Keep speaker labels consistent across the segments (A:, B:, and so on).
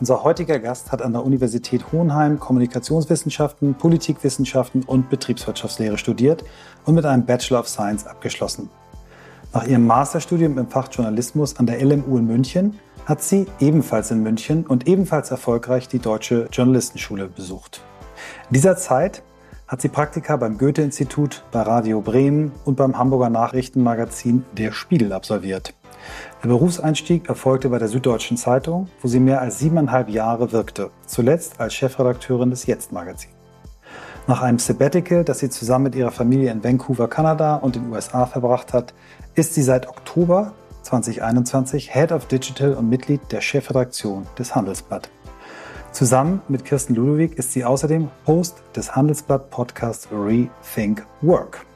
A: Unser heutiger Gast hat an der Universität Hohenheim Kommunikationswissenschaften, Politikwissenschaften und Betriebswirtschaftslehre studiert und mit einem Bachelor of Science abgeschlossen. Nach ihrem Masterstudium im Fach Journalismus an der LMU in München hat sie ebenfalls in München und ebenfalls erfolgreich die Deutsche Journalistenschule besucht. In dieser Zeit hat sie Praktika beim Goethe-Institut, bei Radio Bremen und beim Hamburger Nachrichtenmagazin Der Spiegel absolviert. Der Berufseinstieg erfolgte bei der Süddeutschen Zeitung, wo sie mehr als siebeneinhalb Jahre wirkte, zuletzt als Chefredakteurin des Jetzt-Magazins. Nach einem Sabbatical, das sie zusammen mit ihrer Familie in Vancouver, Kanada und den USA verbracht hat, ist sie seit Oktober 2021 Head of Digital und Mitglied der Chefredaktion des Handelsblatt. Zusammen mit Kirsten Ludwig ist sie außerdem Host des Handelsblatt Podcasts Rethink Work.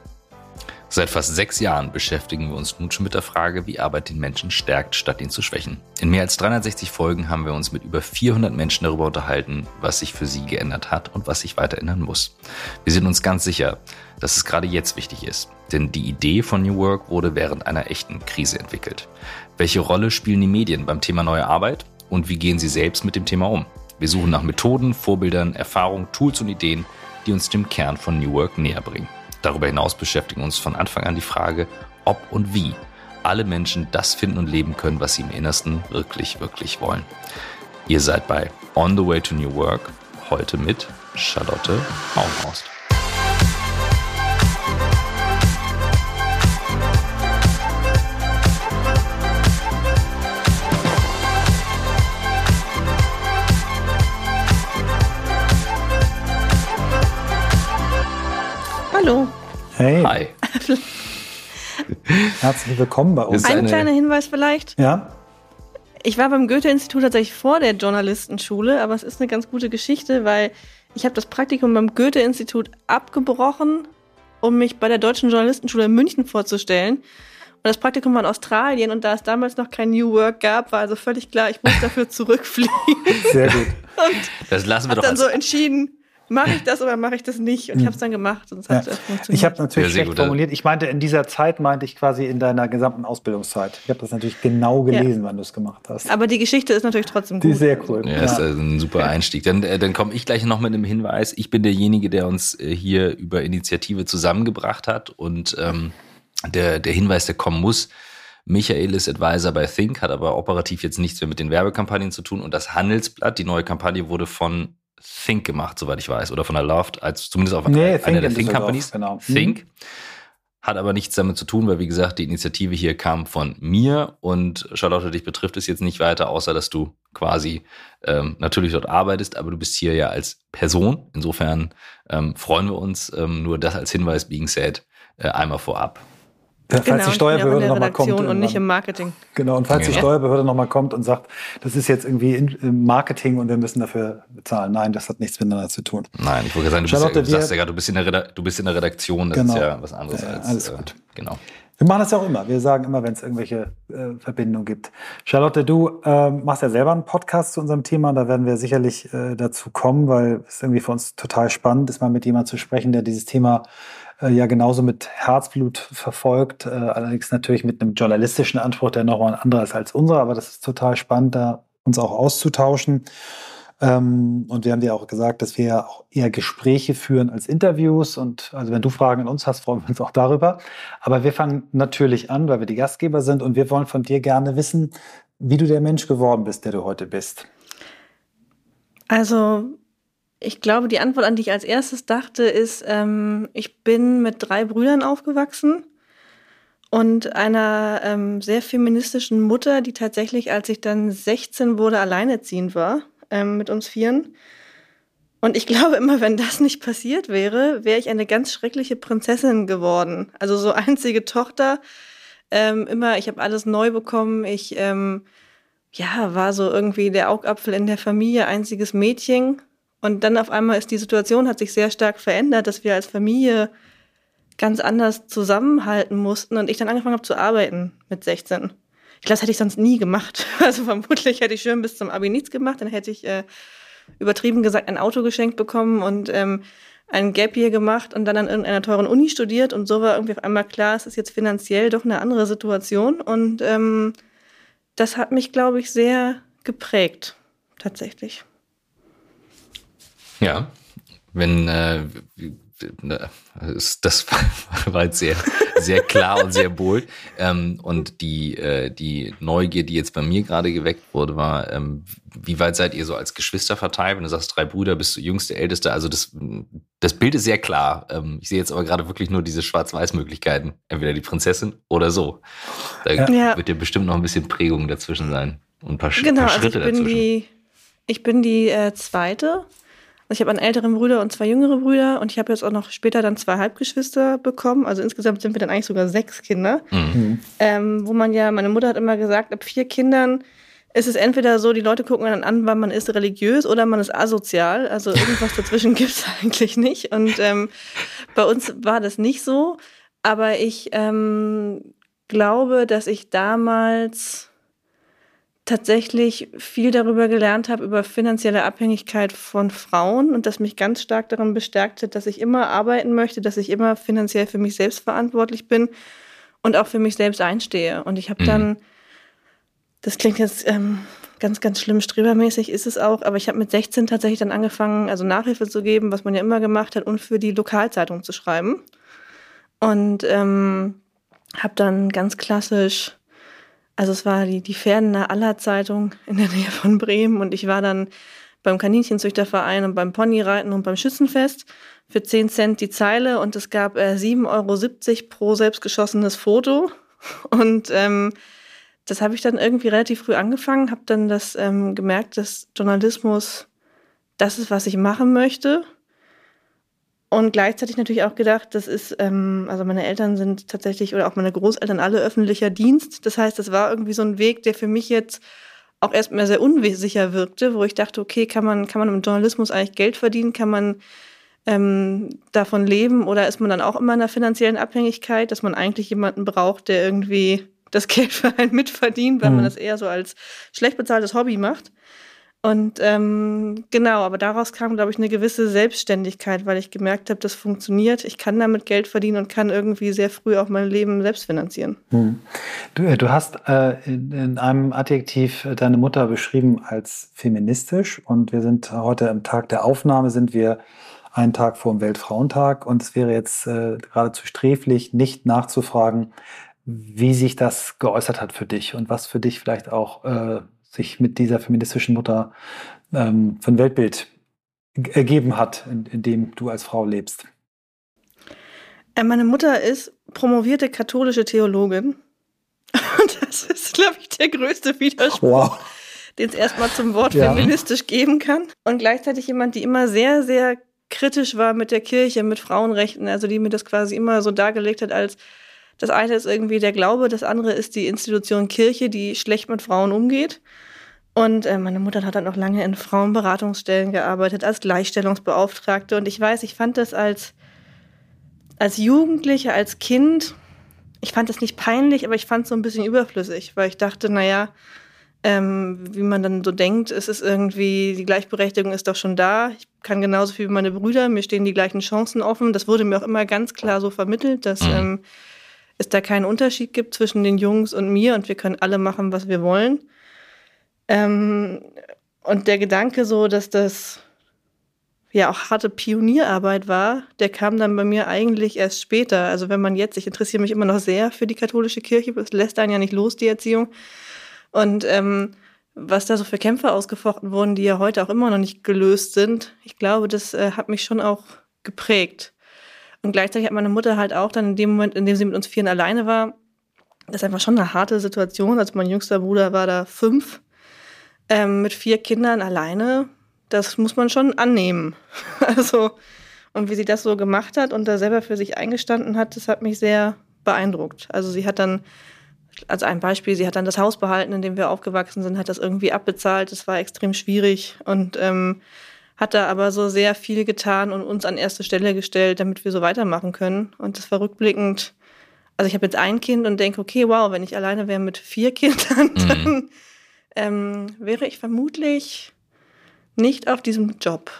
B: Seit fast sechs Jahren beschäftigen wir uns nun schon mit der Frage, wie Arbeit den Menschen stärkt, statt ihn zu schwächen. In mehr als 360 Folgen haben wir uns mit über 400 Menschen darüber unterhalten, was sich für sie geändert hat und was sich weiter ändern muss. Wir sind uns ganz sicher, dass es gerade jetzt wichtig ist, denn die Idee von New Work wurde während einer echten Krise entwickelt. Welche Rolle spielen die Medien beim Thema neue Arbeit und wie gehen sie selbst mit dem Thema um? Wir suchen nach Methoden, Vorbildern, Erfahrungen, Tools und Ideen, die uns dem Kern von New Work näher bringen. Darüber hinaus beschäftigen uns von Anfang an die Frage, ob und wie alle Menschen das finden und leben können, was sie im Innersten wirklich, wirklich wollen. Ihr seid bei On the Way to New Work, heute mit Charlotte Baumhorst.
C: Hallo.
A: Hey.
B: Hi.
A: Herzlich willkommen bei uns.
C: Ein kleiner Hinweis vielleicht.
A: Ja?
C: Ich war beim Goethe-Institut tatsächlich vor der Journalistenschule, aber es ist eine ganz gute Geschichte, weil ich habe das Praktikum beim Goethe-Institut abgebrochen, um mich bei der Deutschen Journalistenschule in München vorzustellen. Und das Praktikum war in Australien und da es damals noch kein New Work gab, war also völlig klar, ich muss dafür zurückfliegen.
A: Sehr gut.
C: Und
B: Das lassen wir doch
C: dann
B: als
C: so entschieden, mache ich das oder mache ich das nicht? Und ich habe es dann gemacht und es
A: Ja.
C: hat äh, funktioniert.
A: Ich habe natürlich
B: Ja, sehr
A: schlecht
B: gut.
A: formuliert. Ich meinte, in dieser Zeit meinte ich quasi in deiner gesamten Ausbildungszeit. Ich habe das natürlich genau gelesen, wann du es gemacht hast.
C: aber die Geschichte ist natürlich trotzdem
A: Die
C: gut.
A: ist sehr cool.
B: Ja, ist äh, ein super Einstieg. Dann, äh, dann komme ich gleich noch mit einem Hinweis. Ich bin derjenige, der uns äh, hier über Initiative zusammengebracht hat und ähm, der, der Hinweis, der kommen muss. Michael ist Advisor bei Think, hat aber operativ jetzt nichts mehr mit den Werbekampagnen zu tun und das Handelsblatt, die neue Kampagne wurde von Think gemacht, soweit ich weiß, oder von der Loft, als zumindest auf
A: Nee,
B: einer der
A: in
B: Think
A: Düsseldorf,
B: Companies.
A: genau.
B: Think. Hat aber nichts damit zu tun, weil wie gesagt, die Initiative hier kam von mir und Charlotte, dich betrifft es jetzt nicht weiter, außer dass du quasi ähm, natürlich dort arbeitest, aber du bist hier ja als Person. Insofern ähm, freuen wir uns. Ähm, nur das als Hinweis being said äh, einmal vorab.
A: Falls
C: Genau,
A: die Steuerbehörde
C: der
A: nochmal kommt.
C: Redaktion und nicht im Marketing.
A: Genau, und falls die
B: Ja.
A: Steuerbehörde nochmal kommt und sagt, das ist jetzt irgendwie in, im Marketing und wir müssen dafür bezahlen. Nein, das hat nichts miteinander zu tun.
B: Nein, ich wollte gerade sagen, du, bist ja,
A: Charlotte,
B: du sagst ja gerade, du bist in der, du bist in der Redaktion, das
A: Genau.
B: ist ja was anderes
A: Ja,
B: als
A: alles
B: äh,
A: gut.
B: genau.
A: Wir machen das ja auch immer. Wir sagen immer, wenn es irgendwelche äh, Verbindungen gibt. Charlotte, du ähm, machst ja selber einen Podcast zu unserem Thema. Da werden wir sicherlich äh, dazu kommen, weil es irgendwie für uns total spannend ist, mal mit jemandem zu sprechen, der dieses Thema äh, ja genauso mit Herzblut verfolgt. Äh, allerdings natürlich mit einem journalistischen Anspruch, der nochmal ein anderer ist als unserer. Aber das ist total spannend, da uns auch auszutauschen. Ähm, und wir haben dir auch gesagt, dass wir ja auch eher Gespräche führen als Interviews. Und also wenn du Fragen an uns hast, freuen wir uns auch darüber. Aber wir fangen natürlich an, weil wir die Gastgeber sind und wir wollen von dir gerne wissen, wie du der Mensch geworden bist, der du heute bist.
C: Also, ich glaube, die Antwort, an die ich als erstes dachte, ist, ähm, ich bin mit drei Brüdern aufgewachsen und einer ähm, sehr feministischen Mutter, die tatsächlich, als ich dann 16 wurde, alleinerziehend war ähm, mit uns Vieren. Und ich glaube immer, wenn das nicht passiert wäre, wäre ich eine ganz schreckliche Prinzessin geworden. Also so einzige Tochter. Ähm, immer, ich habe alles neu bekommen. Ich ähm, ja, war so irgendwie der Augapfel in der Familie, einziges Mädchen. Und dann auf einmal ist die Situation, hat sich sehr stark verändert, dass wir als Familie ganz anders zusammenhalten mussten und ich dann angefangen habe zu arbeiten mit 16. Ich glaube, das hätte ich sonst nie gemacht. Also vermutlich hätte ich schön bis zum Abi nichts gemacht, dann hätte ich äh, übertrieben gesagt ein Auto geschenkt bekommen und ähm, ein Gap Year gemacht und dann an irgendeiner teuren Uni studiert und so war irgendwie auf einmal klar, es ist jetzt finanziell doch eine andere Situation und ähm, das hat mich, glaube ich, sehr geprägt. tatsächlich.
B: Ja, wenn äh, das war jetzt sehr, sehr klar und sehr bold. Ähm, und die, äh, die Neugier, die jetzt bei mir gerade geweckt wurde, war, ähm, wie weit seid ihr so als Geschwister verteilt? Wenn du sagst, drei Brüder, bist du jüngste, älteste, also das, das Bild ist sehr klar. Ähm, ich sehe jetzt aber gerade wirklich nur diese Schwarz-Weiß-Möglichkeiten. Entweder die Prinzessin oder so. Da ja. wird ja bestimmt noch ein bisschen Prägung dazwischen sein. Und ein paar, genau, paar Schritte
C: also ich bin
B: dazwischen.
C: Die, ich bin die äh, zweite also ich habe einen älteren Bruder und zwei jüngere Brüder und ich habe jetzt auch noch später dann zwei Halbgeschwister bekommen. Also insgesamt sind wir dann eigentlich sogar sechs Kinder. Mhm. Ähm, wo man ja, meine Mutter hat immer gesagt, ab vier Kindern ist es entweder so, die Leute gucken dann an, wann man ist religiös oder man ist asozial. Also irgendwas dazwischen gibt es eigentlich nicht. Und ähm, bei uns war das nicht so. Aber ich ähm, glaube, dass ich damals tatsächlich viel darüber gelernt habe, über finanzielle Abhängigkeit von Frauen und das mich ganz stark darin bestärkte, dass ich immer arbeiten möchte, dass ich immer finanziell für mich selbst verantwortlich bin und auch für mich selbst einstehe. Und ich habe mhm. dann, das klingt jetzt ähm, ganz, ganz schlimm, strebermäßig ist es auch, aber ich habe mit 16 tatsächlich dann angefangen, also Nachhilfe zu geben, was man ja immer gemacht hat, und für die Lokalzeitung zu schreiben. Und ähm, habe dann ganz klassisch also es war die, die Pferdener Aller Zeitung in der Nähe von Bremen und ich war dann beim Kaninchenzüchterverein und beim Ponyreiten und beim Schützenfest für 10 Cent die Zeile und es gab äh, 7,70 Euro pro selbstgeschossenes Foto. Und ähm, das habe ich dann irgendwie relativ früh angefangen, habe dann das ähm, gemerkt, dass Journalismus das ist, was ich machen möchte. Und gleichzeitig natürlich auch gedacht, das ist, ähm, also meine Eltern sind tatsächlich oder auch meine Großeltern alle öffentlicher Dienst. Das heißt, das war irgendwie so ein Weg, der für mich jetzt auch erstmal sehr unsicher wirkte, wo ich dachte, okay, kann man, kann man im Journalismus eigentlich Geld verdienen? Kann man ähm, davon leben? Oder ist man dann auch immer in einer finanziellen Abhängigkeit, dass man eigentlich jemanden braucht, der irgendwie das Geld für einen mitverdient, weil mhm. man das eher so als schlecht bezahltes Hobby macht? Und ähm, genau, aber daraus kam, glaube ich, eine gewisse Selbstständigkeit, weil ich gemerkt habe, das funktioniert. Ich kann damit Geld verdienen und kann irgendwie sehr früh auch mein Leben selbst finanzieren. Hm.
A: Du, äh, du, hast äh, in, in, einem Adjektiv äh, deine Mutter beschrieben als feministisch und wir sind heute am Tag der Aufnahme, sind wir einen Tag vor dem Weltfrauentag und es wäre jetzt äh, geradezu sträflich, nicht nachzufragen, wie sich das geäußert hat für dich und was für dich vielleicht auch äh, sich mit dieser feministischen Mutter ähm, von Weltbild ergeben hat, in, in dem du als Frau lebst?
C: Äh, meine Mutter ist promovierte katholische Theologin. Und das ist, glaube ich, der größte Widerspruch, wow. den es erstmal zum Wort ja. feministisch geben kann. Und gleichzeitig jemand, die immer sehr, sehr kritisch war mit der Kirche, mit Frauenrechten, also die mir das quasi immer so dargelegt hat als das eine ist irgendwie der Glaube, das andere ist die Institution Kirche, die schlecht mit Frauen umgeht. Und äh, meine Mutter hat dann auch lange in Frauenberatungsstellen gearbeitet, als Gleichstellungsbeauftragte. Und ich weiß, ich fand das als, als Jugendliche, als Kind, ich fand das nicht peinlich, aber ich fand es so ein bisschen überflüssig, weil ich dachte, naja, ähm, wie man dann so denkt, es ist irgendwie, die Gleichberechtigung ist doch schon da. Ich kann genauso viel wie meine Brüder, mir stehen die gleichen Chancen offen. Das wurde mir auch immer ganz klar so vermittelt, dass mhm. ähm, es da keinen Unterschied gibt zwischen den Jungs und mir und wir können alle machen, was wir wollen. Ähm, und der Gedanke so, dass das ja auch harte Pionierarbeit war, der kam dann bei mir eigentlich erst später. Also wenn man jetzt, ich interessiere mich immer noch sehr für die katholische Kirche, es lässt einen ja nicht los, die Erziehung. Und ähm, was da so für Kämpfe ausgefochten wurden, die ja heute auch immer noch nicht gelöst sind, ich glaube, das äh, hat mich schon auch geprägt. Und gleichzeitig hat meine Mutter halt auch dann in dem Moment, in dem sie mit uns Vieren alleine war, das ist einfach schon eine harte Situation. Also mein jüngster Bruder war da fünf, ähm, mit vier Kindern alleine. Das muss man schon annehmen. Also, und wie sie das so gemacht hat und da selber für sich eingestanden hat, das hat mich sehr beeindruckt. Also sie hat dann, als ein Beispiel, sie hat dann das Haus behalten, in dem wir aufgewachsen sind, hat das irgendwie abbezahlt. Das war extrem schwierig und ähm, hat da aber so sehr viel getan und uns an erste Stelle gestellt, damit wir so weitermachen können. Und das war rückblickend, also ich habe jetzt ein Kind und denke, okay, wow, wenn ich alleine wäre mit vier Kindern, mhm. Ähm, wäre ich vermutlich nicht auf diesem Job.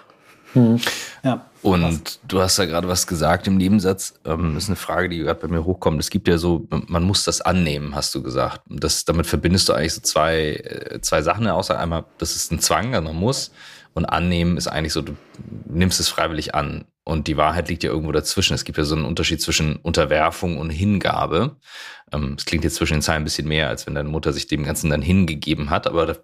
A: Mhm. Ja,
B: Und du hast ja gerade was gesagt im Nebensatz. Ähm, das ist eine Frage, die gerade bei mir hochkommt. Es gibt ja so, man muss das annehmen, hast du gesagt. Das, damit verbindest du eigentlich so zwei, äh, zwei Sachen. Außer einmal, das ist ein Zwang, also man muss. Und annehmen ist eigentlich so, du nimmst es freiwillig an. Und die Wahrheit liegt ja irgendwo dazwischen. Es gibt ja so einen Unterschied zwischen Unterwerfung und Hingabe. Ähm, es klingt jetzt zwischen den Zeilen ein bisschen mehr, als wenn deine Mutter sich dem Ganzen dann hingegeben hat. Aber da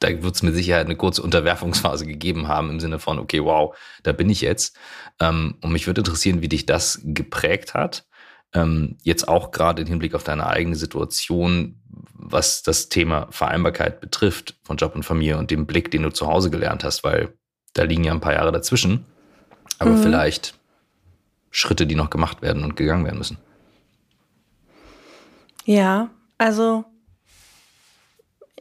B: da wird es mit Sicherheit eine kurze Unterwerfungsphase gegeben haben im Sinne von, okay, wow, da bin ich jetzt. Ähm, und mich würde interessieren, wie dich das geprägt hat. Ähm, jetzt auch gerade im Hinblick auf deine eigene Situation, was das Thema Vereinbarkeit betrifft von Job und Familie und dem Blick, den du zu Hause gelernt hast, weil da liegen ja ein paar Jahre dazwischen. Aber mhm. vielleicht Schritte, die noch gemacht werden und gegangen werden müssen.
C: Ja, also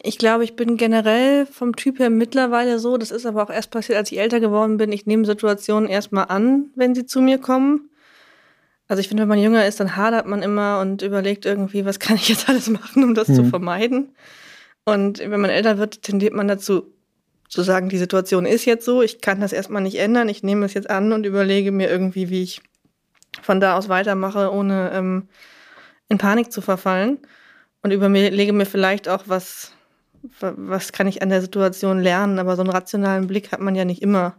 C: ich glaube, ich bin generell vom Typ her mittlerweile so, das ist aber auch erst passiert, als ich älter geworden bin. Ich nehme Situationen erstmal an, wenn sie zu mir kommen. Also ich finde, wenn man jünger ist, dann hadert man immer und überlegt irgendwie, was kann ich jetzt alles machen, um das mhm. zu vermeiden. Und wenn man älter wird, tendiert man dazu, zu sagen, die Situation ist jetzt so, ich kann das erstmal nicht ändern, ich nehme es jetzt an und überlege mir irgendwie, wie ich von da aus weitermache, ohne ähm, in Panik zu verfallen. Und überlege mir vielleicht auch, was, was kann ich an der Situation lernen, aber so einen rationalen Blick hat man ja nicht immer.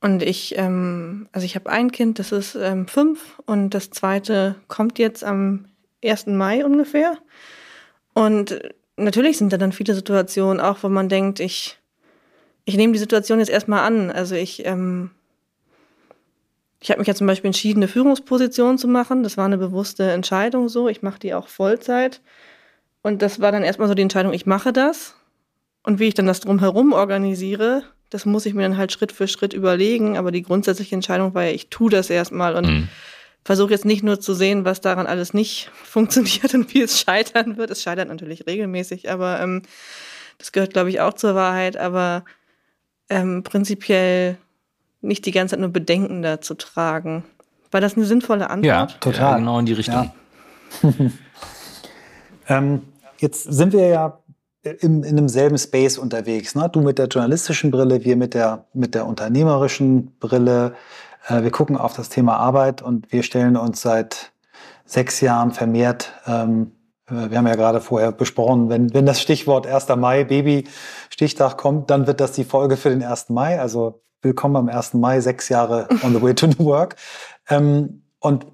C: Und ich, ähm, also ich habe ein Kind, das ist ähm, fünf und das zweite kommt jetzt am 1. Mai ungefähr. Und natürlich sind da dann viele Situationen, auch wo man denkt, ich, ich nehme die Situation jetzt erstmal an. Also ich, ähm, ich habe mich ja zum Beispiel entschieden, eine Führungsposition zu machen. Das war eine bewusste Entscheidung so. Ich mache die auch Vollzeit. Und das war dann erstmal so die Entscheidung, ich mache das. Und wie ich dann das drumherum organisiere, das muss ich mir dann halt Schritt für Schritt überlegen. Aber die grundsätzliche Entscheidung war ja, ich tue das erstmal und mhm. versuche jetzt nicht nur zu sehen, was daran alles nicht funktioniert und wie es scheitern wird. Es scheitert natürlich regelmäßig, aber ähm, das gehört, glaube ich, auch zur Wahrheit. Aber ähm, prinzipiell nicht die ganze Zeit nur Bedenken da zu tragen. War das eine sinnvolle Antwort?
B: Ja, total. Ja, genau in die Richtung.
A: Ja. ähm, Jetzt sind wir ja im, in demselben Space unterwegs. Ne? Du mit der journalistischen Brille, wir mit der, mit der unternehmerischen Brille. Äh, wir gucken auf das Thema Arbeit und wir stellen uns seit sechs Jahren vermehrt, ähm, äh, wir haben ja gerade vorher besprochen, wenn, wenn das Stichwort 1. Mai, Baby-Stichtag kommt, dann wird das die Folge für den 1. Mai. Also willkommen am 1. Mai, sechs Jahre on the way to New Work. Ähm, und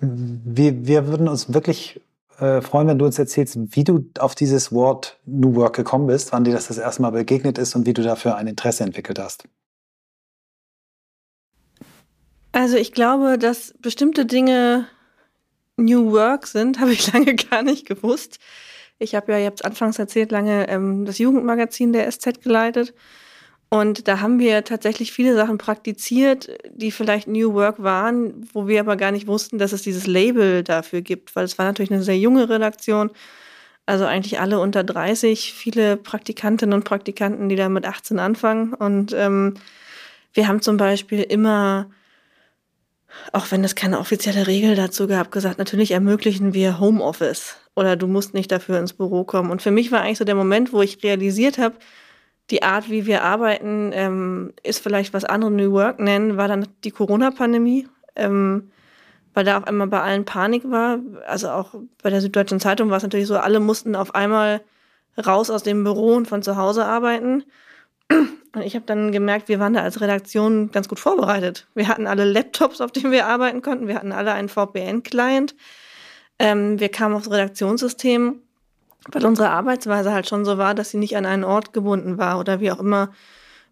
A: wir, wir würden uns wirklich äh, freuen, wenn du uns erzählst, wie du auf dieses Wort New Work gekommen bist, wann dir das das erste Mal begegnet ist und wie du dafür ein Interesse entwickelt hast.
C: Also ich glaube, dass bestimmte Dinge New Work sind, habe ich lange gar nicht gewusst. Ich habe ja, ihr habt es anfangs erzählt, lange ähm, das Jugendmagazin der SZ geleitet. Und da haben wir tatsächlich viele Sachen praktiziert, die vielleicht New Work waren, wo wir aber gar nicht wussten, dass es dieses Label dafür gibt, weil es war natürlich eine sehr junge Redaktion. Also eigentlich alle unter 30, viele Praktikantinnen und Praktikanten, die da mit 18 anfangen. Und ähm, wir haben zum Beispiel immer, auch wenn es keine offizielle Regel dazu gab, gesagt, natürlich ermöglichen wir Homeoffice oder du musst nicht dafür ins Büro kommen. Und für mich war eigentlich so der Moment, wo ich realisiert habe, die Art, wie wir arbeiten, ähm, ist vielleicht was andere New Work nennen, war dann die Corona-Pandemie, ähm, weil da auf einmal bei allen Panik war. Also auch bei der Süddeutschen Zeitung war es natürlich so, alle mussten auf einmal raus aus dem Büro und von zu Hause arbeiten. Und ich habe dann gemerkt, wir waren da als Redaktion ganz gut vorbereitet. Wir hatten alle Laptops, auf denen wir arbeiten konnten. Wir hatten alle einen VPN-Client. Ähm, wir kamen aufs Redaktionssystem weil unsere Arbeitsweise halt schon so war, dass sie nicht an einen Ort gebunden war oder wie auch immer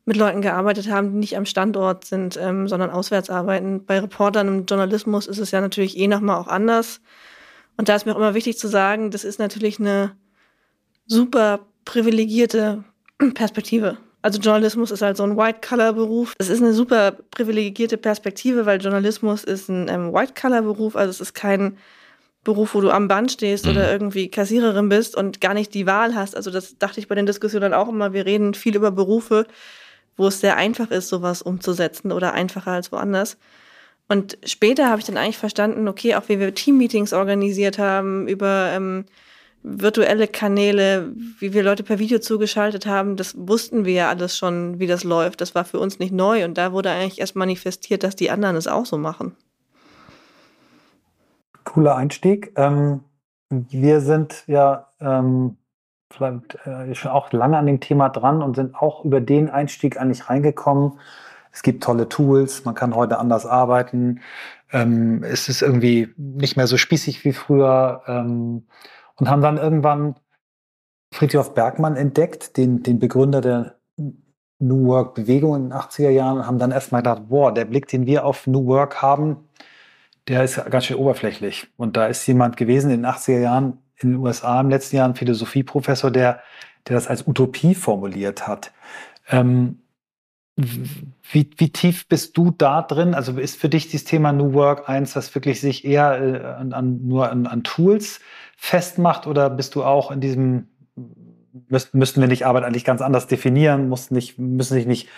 C: mit Leuten gearbeitet haben, die nicht am Standort sind, ähm, sondern auswärts arbeiten. Bei Reportern im Journalismus ist es ja natürlich eh nochmal auch anders. Und da ist mir auch immer wichtig zu sagen, das ist natürlich eine super privilegierte Perspektive. Also Journalismus ist halt so ein White-Color-Beruf. Es ist eine super privilegierte Perspektive, weil Journalismus ist ein ähm, White-Color-Beruf. Also es ist kein Beruf, wo du am Band stehst mhm. oder irgendwie Kassiererin bist und gar nicht die Wahl hast. Also das dachte ich bei den Diskussionen auch immer. Wir reden viel über Berufe, wo es sehr einfach ist, sowas umzusetzen oder einfacher als woanders. Und später habe ich dann eigentlich verstanden, okay, auch wie wir Teammeetings organisiert haben, über, ähm, virtuelle Kanäle, wie wir Leute per Video zugeschaltet haben, das wussten wir ja alles schon, wie das läuft. Das war für uns nicht neu und da wurde eigentlich erst manifestiert, dass die anderen es auch so machen.
A: Cooler Einstieg. Ähm, wir sind ja ähm, vielleicht äh, schon auch lange an dem Thema dran und sind auch über den Einstieg eigentlich reingekommen. Es gibt tolle Tools, man kann heute anders arbeiten. Ähm, es ist irgendwie nicht mehr so spießig wie früher. Ähm, und haben dann irgendwann Friedhof Bergmann entdeckt, den, den Begründer der New Work Bewegung in den 80er Jahren und haben dann erstmal gedacht, boah, der Blick, den wir auf New Work haben, der ist ganz schön oberflächlich. Und da ist jemand gewesen in den 80er Jahren in den USA im letzten Jahr, ein Philosophieprofessor, der, der das als Utopie formuliert hat. Ähm, wie, wie tief bist du da drin? Also ist für dich dieses Thema New Work eins, das wirklich sich eher äh, an, an, nur an, an Tools festmacht oder bist du auch in diesem, müssten, müssten wir nicht Arbeit eigentlich ganz anders definieren, mussten nicht, müssen sich nicht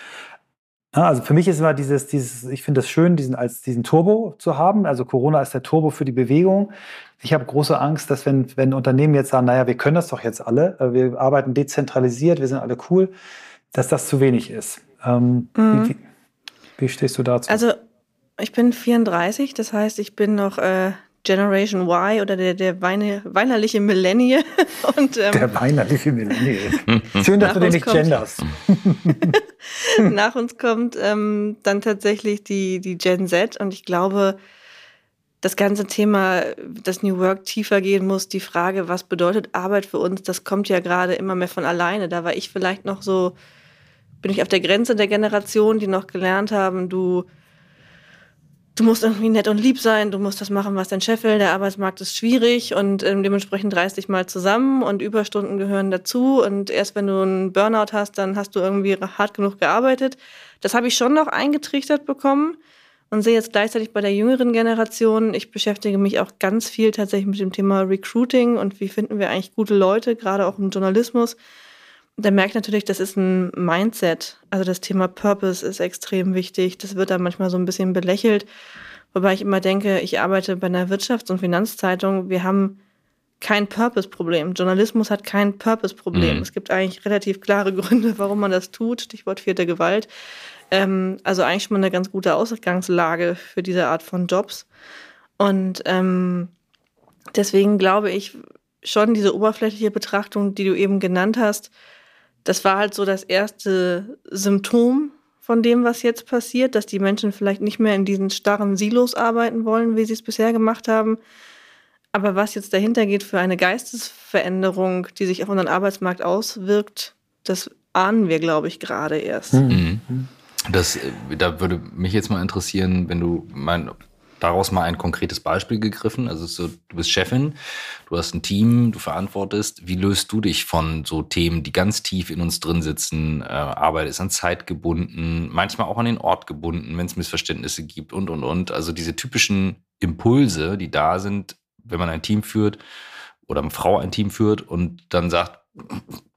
A: also für mich ist immer dieses, dieses, ich finde es schön, diesen als diesen Turbo zu haben. Also Corona ist der Turbo für die Bewegung. Ich habe große Angst, dass wenn, wenn Unternehmen jetzt sagen, naja, wir können das doch jetzt alle, äh, wir arbeiten dezentralisiert, wir sind alle cool, dass das zu wenig ist. Ähm, mhm. wie, wie, stehst du dazu?
C: Also ich bin 34, das heißt, ich bin noch äh, Generation Y oder der, der weine, weinerliche Millennial.
A: Und, ähm, der weinerliche Millennial. Schön, dass du den nicht genderst.
C: nach uns kommt ähm, dann tatsächlich die, die Gen Z und ich glaube, das ganze Thema, das New Work tiefer gehen muss, die Frage, was bedeutet Arbeit für uns, das kommt ja gerade immer mehr von alleine. Da war ich vielleicht noch so, bin ich auf der Grenze der Generation, die noch gelernt haben, du du musst irgendwie nett und lieb sein, du musst das machen, was dein Chef will, der Arbeitsmarkt ist schwierig und ähm, dementsprechend reiß dich mal zusammen und Überstunden gehören dazu. Und erst wenn du einen Burnout hast, dann hast du irgendwie hart genug gearbeitet. Das habe ich schon noch eingetrichtert bekommen und sehe jetzt gleichzeitig bei der jüngeren Generation, ich beschäftige mich auch ganz viel tatsächlich mit dem Thema Recruiting und wie finden wir eigentlich gute Leute, gerade auch im Journalismus da merkt natürlich, das ist ein Mindset. Also das Thema Purpose ist extrem wichtig. Das wird da manchmal so ein bisschen belächelt. Wobei ich immer denke, ich arbeite bei einer Wirtschafts- und Finanzzeitung. Wir haben kein Purpose-Problem. Journalismus hat kein Purpose-Problem. Mhm. Es gibt eigentlich relativ klare Gründe, warum man das tut. Stichwort vierte Gewalt. Ähm, also eigentlich schon mal eine ganz gute Ausgangslage für diese Art von Jobs. Und ähm, deswegen glaube ich schon diese oberflächliche Betrachtung, die du eben genannt hast, das war halt so das erste Symptom von dem, was jetzt passiert, dass die Menschen vielleicht nicht mehr in diesen starren Silos arbeiten wollen, wie sie es bisher gemacht haben. Aber was jetzt dahinter geht für eine Geistesveränderung, die sich auf unseren Arbeitsmarkt auswirkt, das ahnen wir, glaube ich, gerade erst. Mhm.
B: Das, äh, da würde mich jetzt mal interessieren, wenn du mein, daraus mal ein konkretes Beispiel gegriffen. Also so, du bist Chefin, du hast ein Team, du verantwortest. Wie löst du dich von so Themen, die ganz tief in uns drin sitzen? Äh, Arbeit ist an Zeit gebunden, manchmal auch an den Ort gebunden, wenn es Missverständnisse gibt und, und, und. Also diese typischen Impulse, die da sind, wenn man ein Team führt oder eine Frau ein Team führt und dann sagt,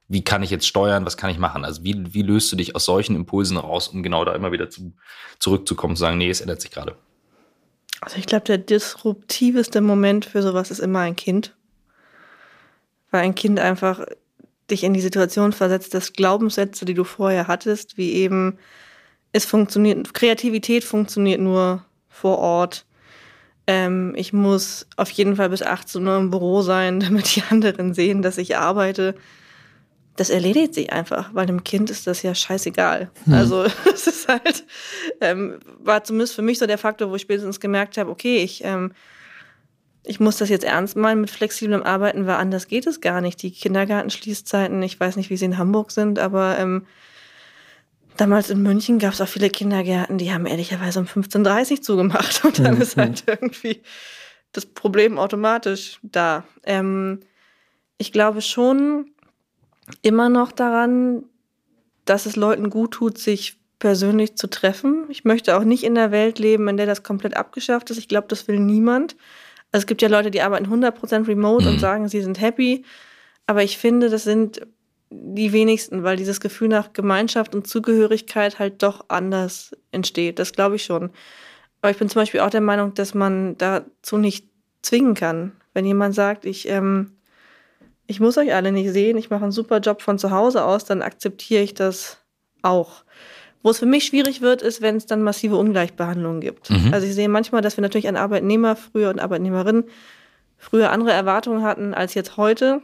B: wie kann ich jetzt steuern, was kann ich machen? Also wie, wie löst du dich aus solchen Impulsen raus, um genau da immer wieder zu, zurückzukommen, zu sagen, nee, es ändert sich gerade?
C: Also ich glaube, der disruptiveste Moment für sowas ist immer ein Kind. Weil ein Kind einfach dich in die Situation versetzt, dass Glaubenssätze, die du vorher hattest, wie eben, es funktioniert, Kreativität funktioniert nur vor Ort. Ähm, ich muss auf jeden Fall bis 18 Uhr im Büro sein, damit die anderen sehen, dass ich arbeite das erledigt sich einfach, weil dem Kind ist das ja scheißegal. Mhm. Also es ist halt, ähm, war zumindest für mich so der Faktor, wo ich spätestens gemerkt habe, okay, ich, ähm, ich muss das jetzt ernst meinen mit flexiblem Arbeiten, weil anders geht es gar nicht. Die Kindergartenschließzeiten, ich weiß nicht, wie sie in Hamburg sind, aber ähm, damals in München gab es auch viele Kindergärten, die haben ehrlicherweise um 15.30 Uhr zugemacht und dann mhm. ist halt irgendwie das Problem automatisch da. Ähm, ich glaube schon, immer noch daran, dass es Leuten gut tut, sich persönlich zu treffen. Ich möchte auch nicht in der Welt leben, in der das komplett abgeschafft ist. Ich glaube, das will niemand. Also es gibt ja Leute, die arbeiten 100% remote mhm. und sagen, sie sind happy. Aber ich finde, das sind die wenigsten, weil dieses Gefühl nach Gemeinschaft und Zugehörigkeit halt doch anders entsteht. Das glaube ich schon. Aber ich bin zum Beispiel auch der Meinung, dass man dazu nicht zwingen kann. Wenn jemand sagt, ich ähm, ich muss euch alle nicht sehen, ich mache einen super Job von zu Hause aus, dann akzeptiere ich das auch. Wo es für mich schwierig wird, ist, wenn es dann massive Ungleichbehandlungen gibt. Mhm. Also ich sehe manchmal, dass wir natürlich an Arbeitnehmer früher und Arbeitnehmerinnen früher andere Erwartungen hatten als jetzt heute.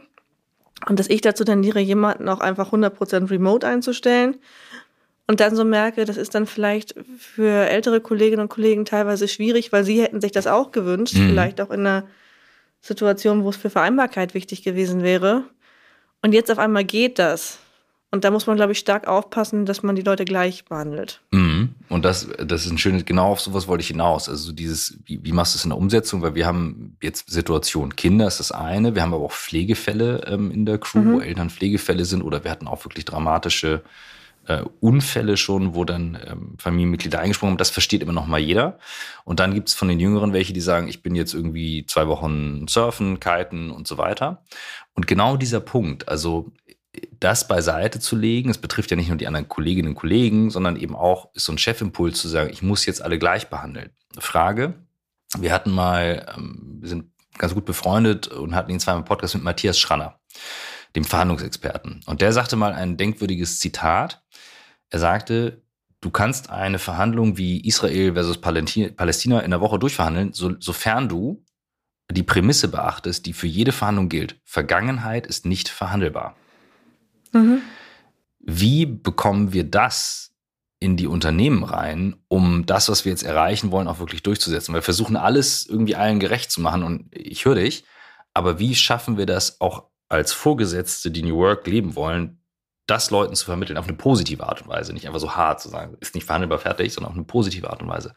C: Und dass ich dazu tendiere, jemanden auch einfach 100% remote einzustellen. Und dann so merke, das ist dann vielleicht für ältere Kolleginnen und Kollegen teilweise schwierig, weil sie hätten sich das auch gewünscht, mhm. vielleicht auch in einer Situation, wo es für Vereinbarkeit wichtig gewesen wäre. Und jetzt auf einmal geht das. Und da muss man, glaube ich, stark aufpassen, dass man die Leute gleich behandelt.
B: Mhm. Und das, das ist ein schönes, genau auf sowas wollte ich hinaus. Also dieses, wie, wie machst du es in der Umsetzung? Weil wir haben jetzt Situation Kinder ist das eine, wir haben aber auch Pflegefälle ähm, in der Crew, mhm. wo Eltern Pflegefälle sind oder wir hatten auch wirklich dramatische äh, Unfälle schon, wo dann ähm, Familienmitglieder eingesprungen haben. Das versteht immer noch mal jeder. Und dann gibt es von den Jüngeren welche, die sagen, ich bin jetzt irgendwie zwei Wochen surfen, kiten und so weiter. Und genau dieser Punkt, also das beiseite zu legen, es betrifft ja nicht nur die anderen Kolleginnen und Kollegen, sondern eben auch ist so ein Chefimpuls zu sagen, ich muss jetzt alle gleich behandeln. Frage, wir hatten mal, ähm, wir sind ganz gut befreundet und hatten ihn zweimal im Podcast mit Matthias Schranner, dem Verhandlungsexperten. Und der sagte mal ein denkwürdiges Zitat. Er sagte, du kannst eine Verhandlung wie Israel versus Palästina in der Woche durchverhandeln, so, sofern du die Prämisse beachtest, die für jede Verhandlung gilt. Vergangenheit ist nicht verhandelbar. Mhm. Wie bekommen wir das in die Unternehmen rein, um das, was wir jetzt erreichen wollen, auch wirklich durchzusetzen? Weil wir versuchen alles irgendwie allen gerecht zu machen und ich höre dich, aber wie schaffen wir das auch als Vorgesetzte, die New Work leben wollen, das Leuten zu vermitteln auf eine positive Art und Weise, nicht einfach so hart zu sagen, ist nicht verhandelbar fertig, sondern auf eine positive Art und Weise.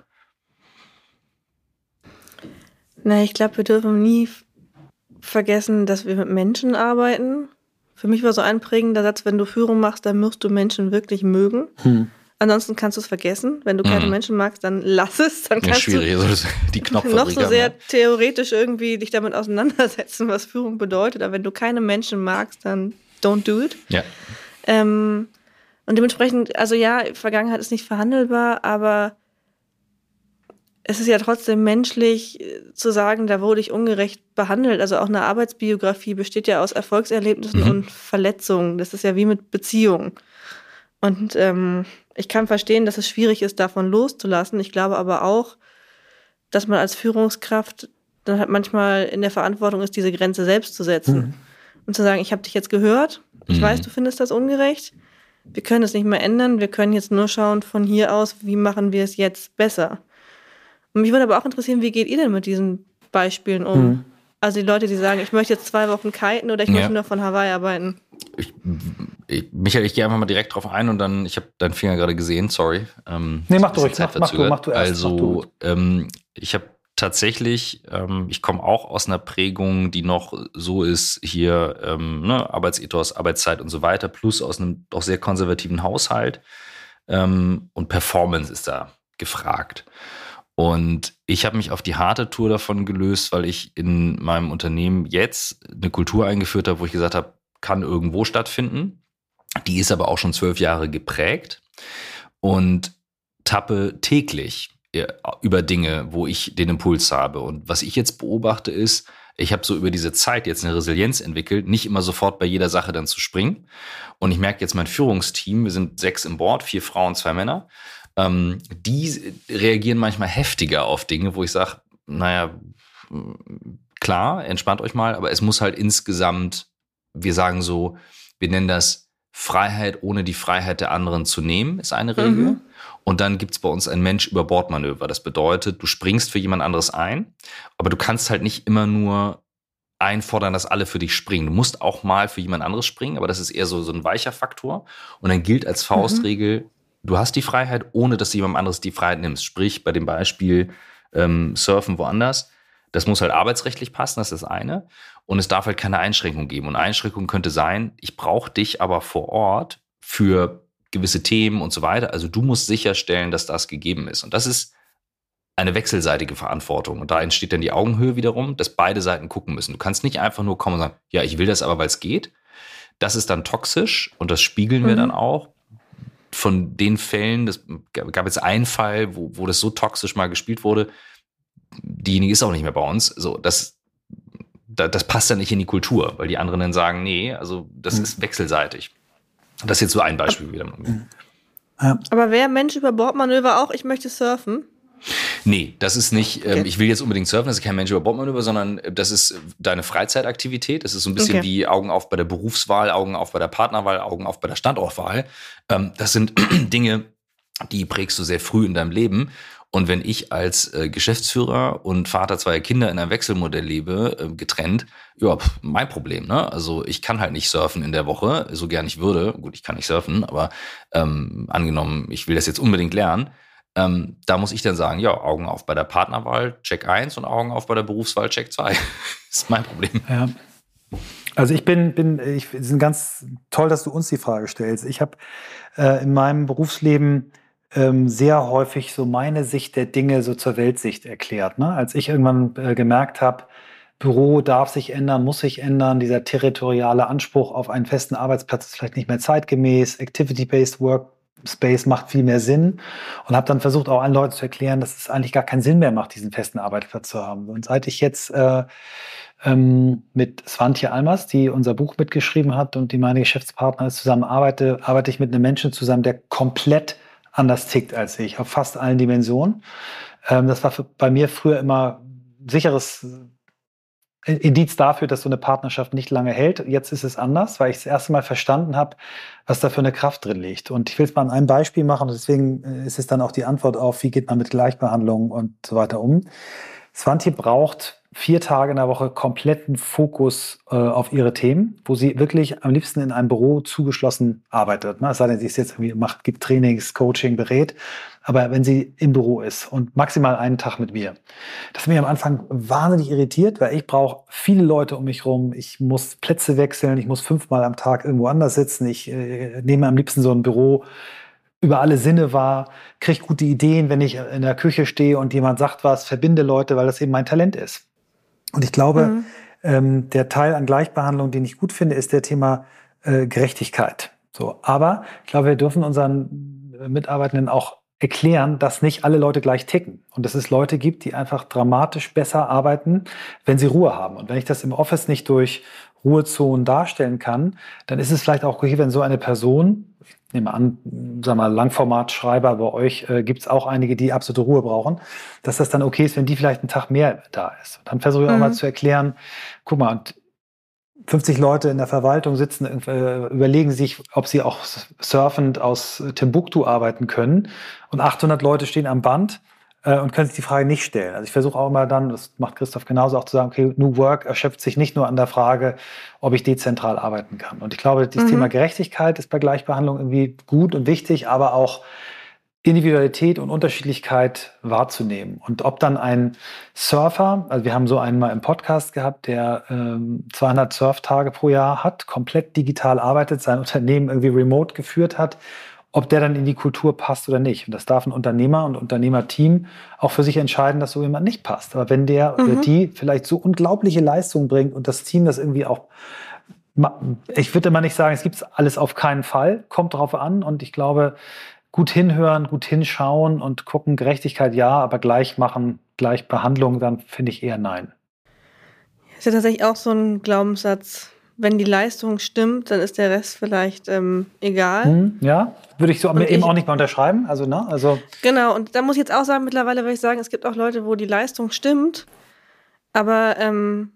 C: Na, ich glaube, wir dürfen nie vergessen, dass wir mit Menschen arbeiten für mich war so ein prägender Satz, wenn du Führung machst, dann musst du Menschen wirklich mögen. Hm. Ansonsten kannst du es vergessen. Wenn du keine hm. Menschen magst, dann lass es. Dann kannst schwierig, du die noch so sehr ja. theoretisch irgendwie dich damit auseinandersetzen, was Führung bedeutet. Aber wenn du keine Menschen magst, dann don't do it. Ja. Ähm, und dementsprechend, also ja, Vergangenheit ist nicht verhandelbar, aber es ist ja trotzdem menschlich äh, zu sagen, da wurde ich ungerecht behandelt. Also auch eine Arbeitsbiografie besteht ja aus Erfolgserlebnissen mhm. und Verletzungen. Das ist ja wie mit Beziehungen. Und ähm, ich kann verstehen, dass es schwierig ist, davon loszulassen. Ich glaube aber auch, dass man als Führungskraft dann halt manchmal in der Verantwortung ist, diese Grenze selbst zu setzen. Mhm. Und zu sagen, ich habe dich jetzt gehört, ich mhm. weiß, du findest das ungerecht. Wir können es nicht mehr ändern. Wir können jetzt nur schauen von hier aus, wie machen wir es jetzt besser. Mich würde aber auch interessieren, wie geht ihr denn mit diesen Beispielen um? Mhm. Also die Leute, die sagen, ich möchte jetzt zwei Wochen kiten oder ich ja. möchte nur von Hawaii arbeiten.
B: Ich, ich, Michael, ich gehe einfach mal direkt drauf ein und dann, ich habe deinen Finger gerade gesehen, sorry.
A: Ähm, nee, mach du ruhig, mach, mach, du, mach du erst.
B: Also, ähm, ich habe tatsächlich, ähm, ich komme auch aus einer Prägung, die noch so ist, hier ähm, ne, Arbeitsethos, Arbeitszeit und so weiter, plus aus einem doch sehr konservativen Haushalt. Ähm, und Performance ist da gefragt. Und ich habe mich auf die harte Tour davon gelöst, weil ich in meinem Unternehmen jetzt eine Kultur eingeführt habe, wo ich gesagt habe, kann irgendwo stattfinden. Die ist aber auch schon zwölf Jahre geprägt und tappe täglich äh, über Dinge, wo ich den Impuls habe. Und was ich jetzt beobachte ist, ich habe so über diese Zeit jetzt eine Resilienz entwickelt, nicht immer sofort bei jeder Sache dann zu springen. Und ich merke jetzt mein Führungsteam, wir sind sechs im Board, vier Frauen, zwei Männer ähm, die reagieren manchmal heftiger auf Dinge, wo ich sage, naja, klar, entspannt euch mal, aber es muss halt insgesamt, wir sagen so, wir nennen das Freiheit, ohne die Freiheit der anderen zu nehmen, ist eine Regel. Mhm. Und dann gibt's bei uns ein Mensch über Bordmanöver. Das bedeutet, du springst für jemand anderes ein, aber du kannst halt nicht immer nur einfordern, dass alle für dich springen. Du musst auch mal für jemand anderes springen, aber das ist eher so, so ein weicher Faktor. Und dann gilt als Faustregel, mhm du hast die Freiheit, ohne dass du jemand anderes die Freiheit nimmst. Sprich, bei dem Beispiel ähm, Surfen woanders, das muss halt arbeitsrechtlich passen, das ist das eine. Und es darf halt keine Einschränkung geben. Und Einschränkung könnte sein, ich brauche dich aber vor Ort für gewisse Themen und so weiter. Also du musst sicherstellen, dass das gegeben ist. Und das ist eine wechselseitige Verantwortung. Und da entsteht dann die Augenhöhe wiederum, dass beide Seiten gucken müssen. Du kannst nicht einfach nur kommen und sagen, ja, ich will das aber, weil es geht. Das ist dann toxisch und das spiegeln wir mhm. dann auch von den Fällen, das gab jetzt einen Fall, wo, wo das so toxisch mal gespielt wurde, diejenige ist auch nicht mehr bei uns. So, das das passt dann nicht in die Kultur, weil die anderen dann sagen, nee, also das mhm. ist wechselseitig. Das ist jetzt so ein Beispiel wieder.
C: Ja. Aber wer Mensch über Bordmanöver auch, ich möchte surfen?
B: Nee, das ist nicht, ähm, okay. ähm, ich will jetzt unbedingt surfen, das ist kein Mensch über Bordmanöver, sondern äh, das ist deine Freizeitaktivität. Das ist so ein bisschen okay. wie Augen auf bei der Berufswahl, Augen auf bei der Partnerwahl, Augen auf bei der Standortwahl. Ähm, das sind Dinge, die prägst du sehr früh in deinem Leben. Und wenn ich als äh, Geschäftsführer und Vater zweier Kinder in einem Wechselmodell lebe, äh, getrennt, ja, pf, mein Problem. Ne? Also ich kann halt nicht surfen in der Woche, so gern ich würde. Gut, ich kann nicht surfen, aber ähm, angenommen, ich will das jetzt unbedingt lernen, ähm, da muss ich dann sagen, ja, Augen auf bei der Partnerwahl, Check 1 und Augen auf bei der Berufswahl, Check 2. das ist mein Problem.
A: Ja. Also ich bin, bin ich es ist ganz toll, dass du uns die Frage stellst. Ich habe äh, in meinem Berufsleben ähm, sehr häufig so meine Sicht der Dinge so zur Weltsicht erklärt. Ne? Als ich irgendwann äh, gemerkt habe, Büro darf sich ändern, muss sich ändern, dieser territoriale Anspruch auf einen festen Arbeitsplatz ist vielleicht nicht mehr zeitgemäß, Activity-Based Workspace macht viel mehr Sinn und habe dann versucht, auch allen Leuten zu erklären, dass es eigentlich gar keinen Sinn mehr macht, diesen festen Arbeitsplatz zu haben. Und seit ich jetzt äh, ähm, mit Svantje Almers, die unser Buch mitgeschrieben hat und die meine Geschäftspartner ist, zusammen arbeite, arbeite ich mit einem Menschen zusammen, der komplett anders tickt als ich, auf fast allen Dimensionen. Ähm, das war für, bei mir früher immer sicheres Indiz dafür, dass so eine Partnerschaft nicht lange hält. Jetzt ist es anders, weil ich das erste Mal verstanden habe, was da für eine Kraft drin liegt. Und ich will es mal an einem Beispiel machen. Deswegen äh, ist es dann auch die Antwort auf, wie geht man mit Gleichbehandlung und so weiter um. Svanti braucht vier Tage in der Woche kompletten Fokus äh, auf ihre Themen, wo sie wirklich am liebsten in einem Büro zugeschlossen arbeitet. Ne? Es sei denn, sie ist jetzt irgendwie macht, gibt Trainings, Coaching, berät. Aber wenn sie im Büro ist und maximal einen Tag mit mir, das hat mich am Anfang wahnsinnig irritiert, weil ich brauche viele Leute um mich rum. Ich muss Plätze wechseln, ich muss fünfmal am Tag irgendwo anders sitzen. Ich äh, nehme am liebsten so ein Büro über alle Sinne wahr, kriege gute Ideen, wenn ich in der Küche stehe und jemand sagt was, verbinde Leute, weil das eben mein Talent ist. Und ich glaube, mhm. ähm, der Teil an Gleichbehandlung, den ich gut finde, ist der Thema äh, Gerechtigkeit. So, aber ich glaube, wir dürfen unseren Mitarbeitenden auch erklären, dass nicht alle Leute gleich ticken und dass es Leute gibt, die einfach dramatisch besser arbeiten, wenn sie Ruhe haben. Und wenn ich das im Office nicht durch Ruhezonen darstellen kann, dann ist es vielleicht auch okay, wenn so eine Person, ich nehme an, sag mal, Langformatschreiber bei euch äh, gibt es auch einige, die absolute Ruhe brauchen, dass das dann okay ist, wenn die vielleicht einen Tag mehr da ist. Und dann versuche ich mhm. auch mal mhm. zu erklären, guck mal, 50 Leute in der Verwaltung sitzen, äh, überlegen sich, ob sie auch surfend aus Timbuktu arbeiten können. Und 800 Leute stehen am Band äh, und können sich die Frage nicht stellen. Also ich versuche auch immer dann, das macht Christoph genauso, auch zu sagen, okay, New Work erschöpft sich nicht nur an der Frage, ob ich dezentral arbeiten kann. Und ich glaube, das mhm. Thema Gerechtigkeit ist bei Gleichbehandlung irgendwie gut und wichtig, aber auch Individualität und Unterschiedlichkeit wahrzunehmen. Und ob dann ein Surfer, also wir haben so einen mal im Podcast gehabt, der ähm, 200 Surftage pro Jahr hat, komplett digital arbeitet, sein Unternehmen irgendwie remote geführt hat, ob der dann in die Kultur passt oder nicht. Und das darf ein Unternehmer und Unternehmerteam auch für sich entscheiden, dass so jemand nicht passt. Aber wenn der mhm. oder die vielleicht so unglaubliche Leistung bringt und das Team das irgendwie auch ich würde immer nicht sagen, es gibt alles auf keinen Fall, kommt drauf an. Und ich glaube, gut hinhören, gut hinschauen und gucken, Gerechtigkeit ja, aber gleich machen, gleich Behandlung, dann finde ich eher nein.
C: Ist ja tatsächlich auch so ein Glaubenssatz. Wenn die Leistung stimmt, dann ist der Rest vielleicht ähm, egal.
A: Hm, ja, würde ich so und eben ich, auch nicht mal unterschreiben. Also, ne? also
C: genau, und da muss ich jetzt auch sagen, mittlerweile würde ich sagen, es gibt auch Leute, wo die Leistung stimmt, aber ähm,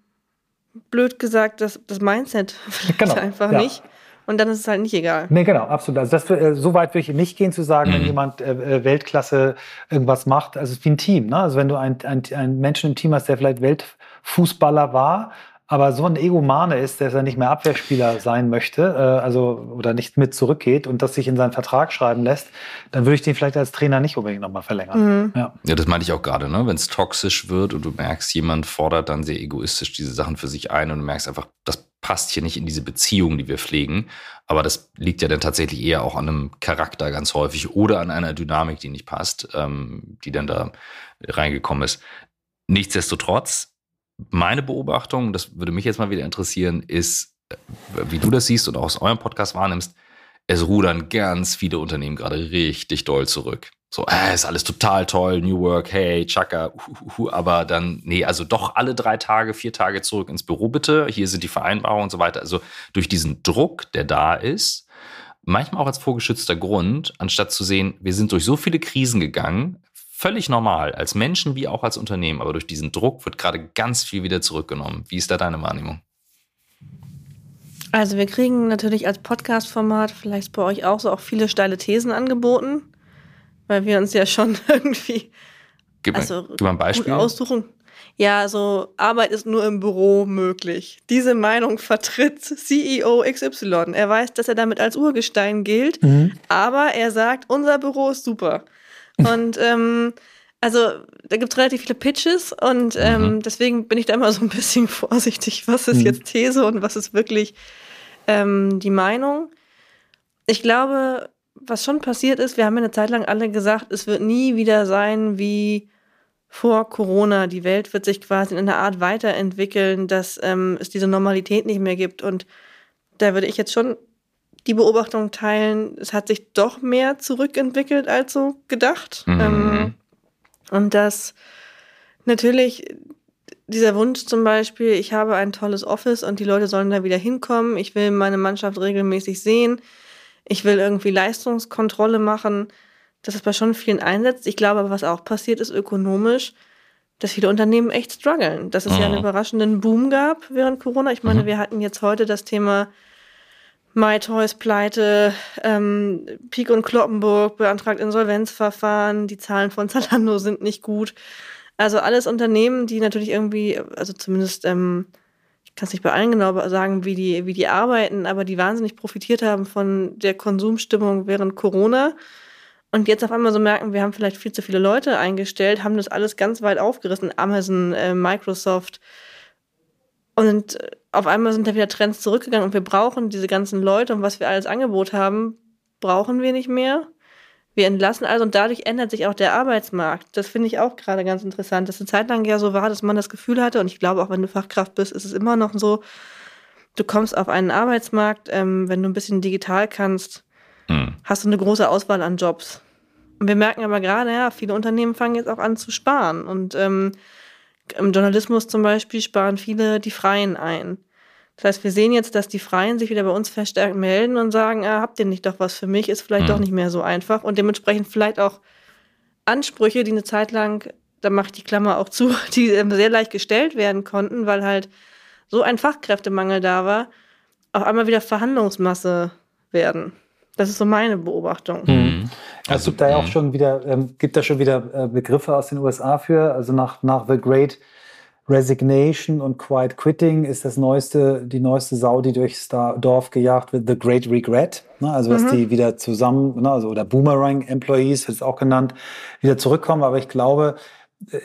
C: blöd gesagt, das, das Mindset vielleicht genau, einfach ja. nicht. Und dann ist es halt nicht egal.
A: Nee, genau, absolut. Also das, äh, so weit würde ich nicht gehen zu sagen, mhm. wenn jemand äh, äh, Weltklasse irgendwas macht. Also es ist wie ein Team. Ne? Also wenn du einen ein Menschen im Team hast, der vielleicht Weltfußballer war, aber so ein Egomane ist, dass er nicht mehr Abwehrspieler sein möchte, äh, also oder nicht mit zurückgeht und das sich in seinen Vertrag schreiben lässt, dann würde ich den vielleicht als Trainer nicht unbedingt nochmal verlängern.
B: Mhm. Ja. ja, das meinte ich auch gerade, ne? Wenn es toxisch wird und du merkst, jemand fordert dann sehr egoistisch diese Sachen für sich ein und du merkst einfach, das passt hier nicht in diese Beziehung, die wir pflegen. Aber das liegt ja dann tatsächlich eher auch an einem Charakter ganz häufig oder an einer Dynamik, die nicht passt, ähm, die dann da reingekommen ist. Nichtsdestotrotz meine Beobachtung, das würde mich jetzt mal wieder interessieren, ist, äh, wie du das siehst und auch aus eurem Podcast wahrnimmst, es rudern ganz viele Unternehmen gerade richtig doll zurück. So, äh, ist alles total toll, New Work, hey, Chaka, aber dann, nee, also doch alle drei Tage, vier Tage zurück ins Büro bitte. Hier sind die Vereinbarungen und so weiter. Also durch diesen Druck, der da ist, manchmal auch als vorgeschützter Grund, anstatt zu sehen, wir sind durch so viele Krisen gegangen, völlig normal, als Menschen wie auch als Unternehmen, aber durch diesen Druck wird gerade ganz viel wieder zurückgenommen. Wie ist da deine Wahrnehmung?
C: Also wir kriegen natürlich als Podcast-Format, vielleicht bei euch auch so, auch viele steile Thesen angeboten weil wir uns ja schon irgendwie
B: gib, also gib mal ein Beispiel.
C: aussuchen. Ja, so Arbeit ist nur im Büro möglich. Diese Meinung vertritt CEO XY. Er weiß, dass er damit als Urgestein gilt, mhm. aber er sagt, unser Büro ist super. Und ähm, also da gibt es relativ viele Pitches und ähm, mhm. deswegen bin ich da immer so ein bisschen vorsichtig, was ist mhm. jetzt These und was ist wirklich ähm, die Meinung. Ich glaube, was schon passiert ist, wir haben ja eine Zeit lang alle gesagt, es wird nie wieder sein wie vor Corona. Die Welt wird sich quasi in einer Art weiterentwickeln, dass ähm, es diese Normalität nicht mehr gibt. Und da würde ich jetzt schon die Beobachtung teilen, es hat sich doch mehr zurückentwickelt als so gedacht. Mhm. Ähm, und dass natürlich dieser Wunsch zum Beispiel, ich habe ein tolles Office und die Leute sollen da wieder hinkommen, ich will meine Mannschaft regelmäßig sehen, ich will irgendwie Leistungskontrolle machen, dass es bei schon vielen einsetzt. Ich glaube aber, was auch passiert ist ökonomisch, dass viele Unternehmen echt strugglen. Dass es mhm. ja einen mhm. überraschenden Boom gab während Corona. Ich meine, mhm. wir hatten jetzt heute das Thema MyToys Pleite, ähm, Pik und Kloppenburg beantragt Insolvenzverfahren, die Zahlen von Zalando sind nicht gut. Also alles Unternehmen, die natürlich irgendwie, also zumindest ähm, ich kann es nicht bei allen genau sagen, wie die, wie die arbeiten, aber die wahnsinnig profitiert haben von der Konsumstimmung während Corona. Und jetzt auf einmal so merken, wir haben vielleicht viel zu viele Leute eingestellt, haben das alles ganz weit aufgerissen. Amazon, äh, Microsoft. Und auf einmal sind da wieder Trends zurückgegangen und wir brauchen diese ganzen Leute und was wir alles Angebot haben, brauchen wir nicht mehr. Wir entlassen also und dadurch ändert sich auch der Arbeitsmarkt. Das finde ich auch gerade ganz interessant, dass eine Zeit lang ja so war, dass man das Gefühl hatte, und ich glaube auch, wenn du Fachkraft bist, ist es immer noch so, du kommst auf einen Arbeitsmarkt, ähm, wenn du ein bisschen digital kannst, mhm. hast du eine große Auswahl an Jobs. Und wir merken aber gerade, ja, viele Unternehmen fangen jetzt auch an zu sparen. Und ähm, im Journalismus zum Beispiel sparen viele die Freien ein. Das heißt, wir sehen jetzt, dass die Freien sich wieder bei uns verstärkt melden und sagen, ah, habt ihr nicht doch was für mich, ist vielleicht mhm. doch nicht mehr so einfach. Und dementsprechend vielleicht auch Ansprüche, die eine Zeit lang, da mache ich die Klammer auch zu, die sehr leicht gestellt werden konnten, weil halt so ein Fachkräftemangel da war, auf einmal wieder Verhandlungsmasse werden. Das ist so meine Beobachtung.
A: Mhm. Also, es gibt da ja auch mhm. schon wieder, ähm, gibt da schon wieder äh, Begriffe aus den USA für, also nach, nach The Great Resignation und Quiet Quitting ist das neueste, die neueste Sau, die durchs Dorf gejagt wird, The Great Regret. Ne? Also, dass mhm. die wieder zusammen, ne? also, oder Boomerang Employees, wird es auch genannt, wieder zurückkommen. Aber ich glaube,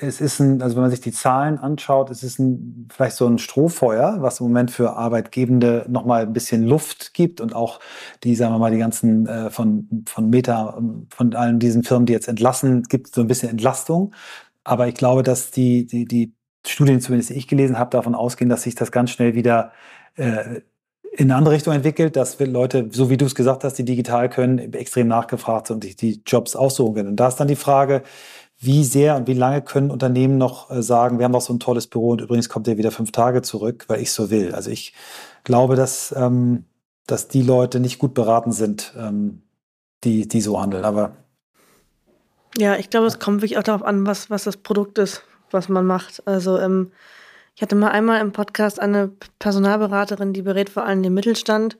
A: es ist ein, also wenn man sich die Zahlen anschaut, es ist ein, vielleicht so ein Strohfeuer, was im Moment für Arbeitgebende nochmal ein bisschen Luft gibt und auch die, sagen wir mal, die ganzen äh, von, von Meta, von allen diesen Firmen, die jetzt entlassen, gibt so ein bisschen Entlastung. Aber ich glaube, dass die, die, die Studien, zumindest ich gelesen habe, davon ausgehen, dass sich das ganz schnell wieder äh, in eine andere Richtung entwickelt, dass Leute, so wie du es gesagt hast, die digital können, extrem nachgefragt sind und sich die Jobs aussuchen können. Und da ist dann die Frage, wie sehr und wie lange können Unternehmen noch äh, sagen, wir haben doch so ein tolles Büro und übrigens kommt ihr wieder fünf Tage zurück, weil ich so will. Also ich glaube, dass, ähm, dass die Leute nicht gut beraten sind, ähm, die, die so handeln. Aber
C: ja, ich glaube, es kommt wirklich auch darauf an, was, was das Produkt ist was man macht. Also ähm, ich hatte mal einmal im Podcast eine Personalberaterin, die berät vor allem den Mittelstand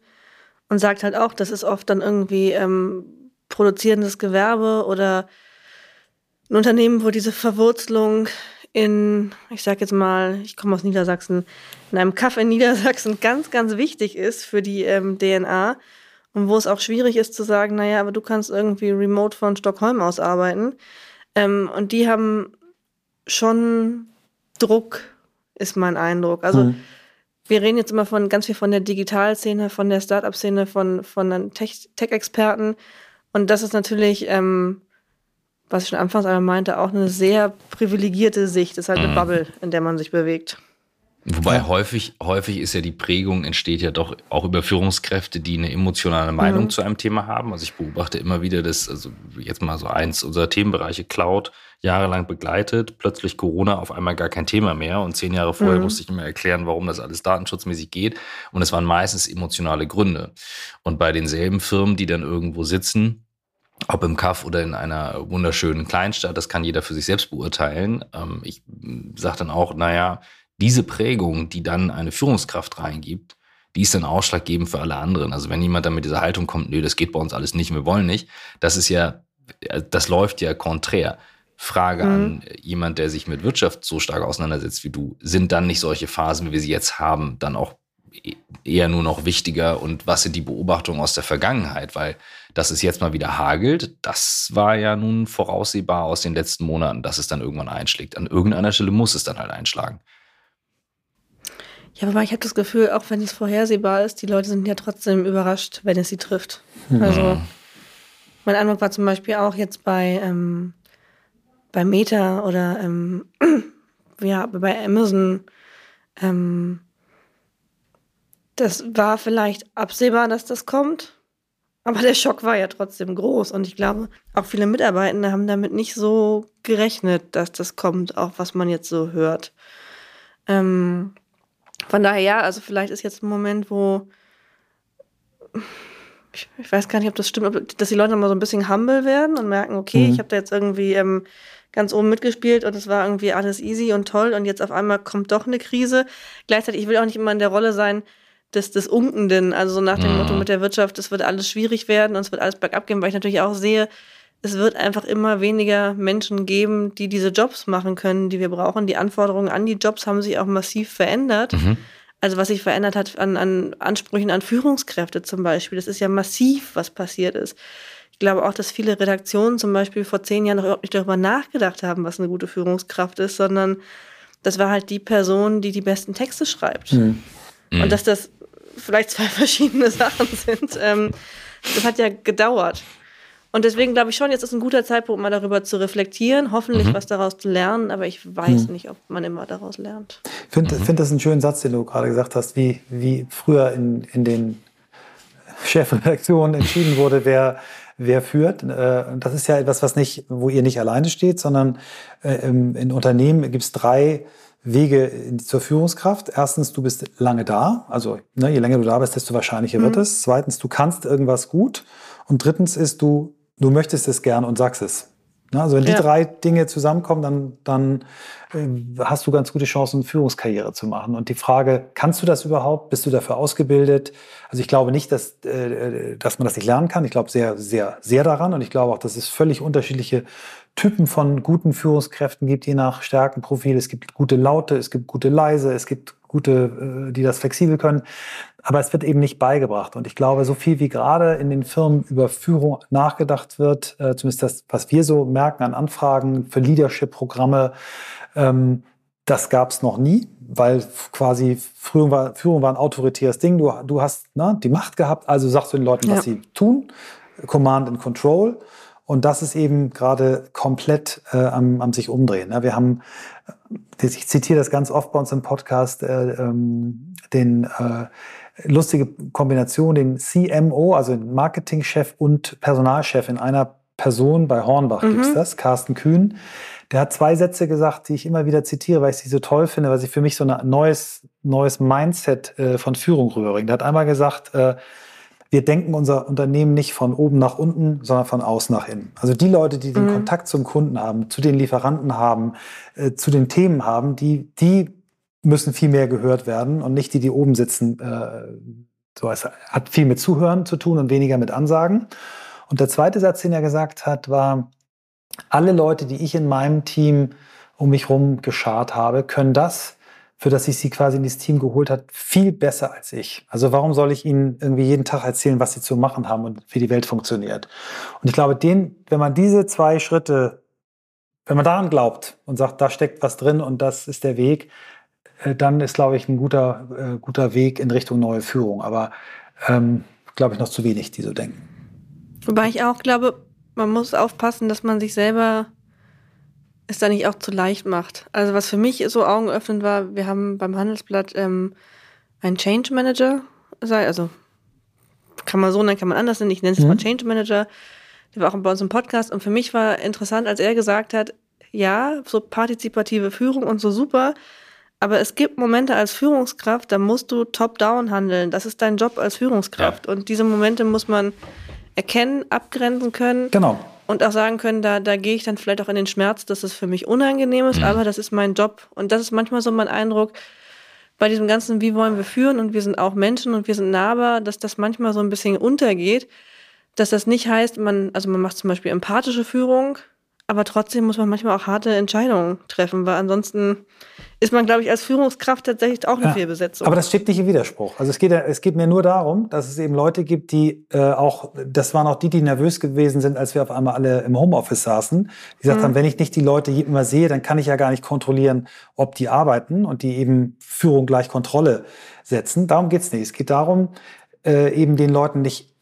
C: und sagt halt auch, das ist oft dann irgendwie ähm, produzierendes Gewerbe oder ein Unternehmen, wo diese Verwurzelung in, ich sag jetzt mal, ich komme aus Niedersachsen, in einem Kaff in Niedersachsen ganz, ganz wichtig ist für die ähm, DNA und wo es auch schwierig ist zu sagen, naja, aber du kannst irgendwie remote von Stockholm aus arbeiten. Ähm, und die haben schon Druck, ist mein Eindruck. Also mhm. wir reden jetzt immer von ganz viel von der Digitalszene, von der Startup-Szene, von, von Tech-Experten. Und das ist natürlich, ähm, was ich schon anfangs einmal meinte, auch eine sehr privilegierte Sicht. Das ist halt eine mhm. Bubble, in der man sich bewegt.
B: Wobei ja. häufig, häufig ist ja die Prägung entsteht ja doch auch über Führungskräfte, die eine emotionale Meinung mhm. zu einem Thema haben. Also ich beobachte immer wieder, dass, also jetzt mal so eins unserer Themenbereiche Cloud jahrelang begleitet, plötzlich Corona auf einmal gar kein Thema mehr und zehn Jahre vorher mhm. musste ich immer erklären, warum das alles datenschutzmäßig geht. Und es waren meistens emotionale Gründe. Und bei denselben Firmen, die dann irgendwo sitzen, ob im Kaff oder in einer wunderschönen Kleinstadt, das kann jeder für sich selbst beurteilen. Ähm, ich sage dann auch, naja, diese Prägung, die dann eine Führungskraft reingibt, die ist dann ausschlaggebend für alle anderen. Also wenn jemand dann mit dieser Haltung kommt, nö, das geht bei uns alles nicht, wir wollen nicht, das ist ja, das läuft ja konträr. Frage mhm. an jemand, der sich mit Wirtschaft so stark auseinandersetzt wie du, sind dann nicht solche Phasen, wie wir sie jetzt haben, dann auch e-, eher nur noch wichtiger und was sind die Beobachtungen aus der Vergangenheit? Weil dass es jetzt mal wieder hagelt, das war ja nun voraussehbar aus den letzten Monaten, dass es dann irgendwann einschlägt. An irgendeiner Stelle muss es dann halt einschlagen.
C: Ja, aber ich habe das Gefühl, auch wenn es vorhersehbar ist, die Leute sind ja trotzdem überrascht, wenn es sie trifft. Mhm. Also mein Eindruck war zum Beispiel auch jetzt bei, ähm, bei Meta oder ähm, ja, bei Amazon. Ähm, das war vielleicht absehbar, dass das kommt. Aber der Schock war ja trotzdem groß. Und ich glaube, auch viele Mitarbeitende haben damit nicht so gerechnet, dass das kommt, auch was man jetzt so hört. Ähm, von daher ja, also vielleicht ist jetzt ein Moment, wo ich, ich weiß gar nicht, ob das stimmt, ob, dass die Leute mal so ein bisschen humble werden und merken, okay, mhm. ich habe da jetzt irgendwie ähm, ganz oben mitgespielt und es war irgendwie alles easy und toll und jetzt auf einmal kommt doch eine Krise. Gleichzeitig, ich will auch nicht immer in der Rolle sein des, des Unkenden, also so nach dem mhm. Motto mit der Wirtschaft, es wird alles schwierig werden und es wird alles bergab gehen, weil ich natürlich auch sehe, es wird einfach immer weniger Menschen geben, die diese Jobs machen können, die wir brauchen. Die Anforderungen an die Jobs haben sich auch massiv verändert. Mhm. Also was sich verändert hat an, an Ansprüchen an Führungskräfte zum Beispiel, das ist ja massiv, was passiert ist. Ich glaube auch, dass viele Redaktionen zum Beispiel vor zehn Jahren noch überhaupt nicht darüber nachgedacht haben, was eine gute Führungskraft ist, sondern das war halt die Person, die die besten Texte schreibt. Mhm. Und mhm. dass das vielleicht zwei verschiedene Sachen sind, ähm, das hat ja gedauert. Und deswegen glaube ich schon, jetzt ist ein guter Zeitpunkt, mal darüber zu reflektieren, hoffentlich mhm. was daraus zu lernen, aber ich weiß mhm. nicht, ob man immer daraus lernt.
A: Ich finde mhm. find das einen schönen Satz, den du gerade gesagt hast, wie, wie früher in, in den Chefredaktionen entschieden wurde, wer, wer führt. Äh, das ist ja etwas, was nicht, wo ihr nicht alleine steht, sondern äh, in Unternehmen gibt es drei Wege zur Führungskraft. Erstens, du bist lange da. Also ne, je länger du da bist, desto wahrscheinlicher mhm. wird es. Zweitens, du kannst irgendwas gut. Und drittens ist, du du möchtest es gern und sagst es. Also wenn die ja. drei Dinge zusammenkommen, dann, dann äh, hast du ganz gute Chancen, Führungskarriere zu machen. Und die Frage, kannst du das überhaupt? Bist du dafür ausgebildet? Also ich glaube nicht, dass, äh, dass man das nicht lernen kann. Ich glaube sehr, sehr, sehr daran. Und ich glaube auch, dass es völlig unterschiedliche Typen von guten Führungskräften gibt, je nach Stärkenprofil. Es gibt gute Laute, es gibt gute leise, es gibt gute, äh, die das flexibel können. Aber es wird eben nicht beigebracht. Und ich glaube, so viel wie gerade in den Firmen über Führung nachgedacht wird, äh, zumindest das, was wir so merken an Anfragen für Leadership-Programme, ähm, das gab es noch nie, weil quasi Führung war, Führung war ein autoritäres Ding. Du, du hast ne, die Macht gehabt, also sagst du den Leuten, was ja. sie tun. Command and Control. Und das ist eben gerade komplett äh, am, am sich umdrehen. Ja, wir haben, äh, ich zitiere das ganz oft bei uns im Podcast, äh, ähm, den äh, lustige Kombination, den CMO, also Marketingchef und Personalchef in einer Person, bei Hornbach mhm. gibt's das, Carsten Kühn. Der hat zwei Sätze gesagt, die ich immer wieder zitiere, weil ich sie so toll finde, weil sie für mich so ein neues, neues Mindset äh, von Führung rüberbringen. Der hat einmal gesagt, äh, wir denken unser Unternehmen nicht von oben nach unten, sondern von außen nach innen. Also die Leute, die den mhm. Kontakt zum Kunden haben, zu den Lieferanten haben, äh, zu den Themen haben, die, die müssen viel mehr gehört werden und nicht die, die oben sitzen. Äh, so, es hat viel mit Zuhören zu tun und weniger mit Ansagen. Und der zweite Satz, den er gesagt hat, war, alle Leute, die ich in meinem Team um mich herum geschart habe, können das, für das ich sie quasi in dieses Team geholt hat, viel besser als ich. Also warum soll ich ihnen irgendwie jeden Tag erzählen, was sie zu machen haben und wie die Welt funktioniert? Und ich glaube, den, wenn man diese zwei Schritte, wenn man daran glaubt und sagt, da steckt was drin und das ist der Weg, dann ist, glaube ich, ein guter, äh, guter Weg in Richtung neue Führung. Aber ähm, glaube ich, noch zu wenig, die so denken.
C: Wobei ich auch glaube, man muss aufpassen, dass man sich selber es da nicht auch zu leicht macht. Also was für mich so augenöffnend war, wir haben beim Handelsblatt ähm, einen Change Manager, also kann man so nennen, kann man anders nennen, ich nenne es mhm. mal Change Manager, der war auch bei uns im Podcast und für mich war interessant, als er gesagt hat, ja, so partizipative Führung und so super, aber es gibt Momente als Führungskraft, da musst du top-down handeln. Das ist dein Job als Führungskraft. Ja. Und diese Momente muss man erkennen, abgrenzen können.
A: Genau.
C: Und auch sagen können, da, da gehe ich dann vielleicht auch in den Schmerz, dass es für mich unangenehm ist, mhm. aber das ist mein Job. Und das ist manchmal so mein Eindruck bei diesem ganzen, wie wollen wir führen und wir sind auch Menschen und wir sind nahbar, dass das manchmal so ein bisschen untergeht. Dass das nicht heißt, man, also man macht zum Beispiel empathische Führung, aber trotzdem muss man manchmal auch harte Entscheidungen treffen, weil ansonsten ist man, glaube ich, als Führungskraft tatsächlich auch eine ja, Fehlbesetzung.
A: Aber das steht nicht im Widerspruch. Also es geht, es geht mir nur darum, dass es eben Leute gibt, die äh, auch, das waren auch die, die nervös gewesen sind, als wir auf einmal alle im Homeoffice saßen, die gesagt mhm. haben, wenn ich nicht die Leute immer sehe, dann kann ich ja gar nicht kontrollieren, ob die arbeiten und die eben Führung gleich Kontrolle setzen. Darum geht's nicht. Es geht darum, äh, eben den Leuten nicht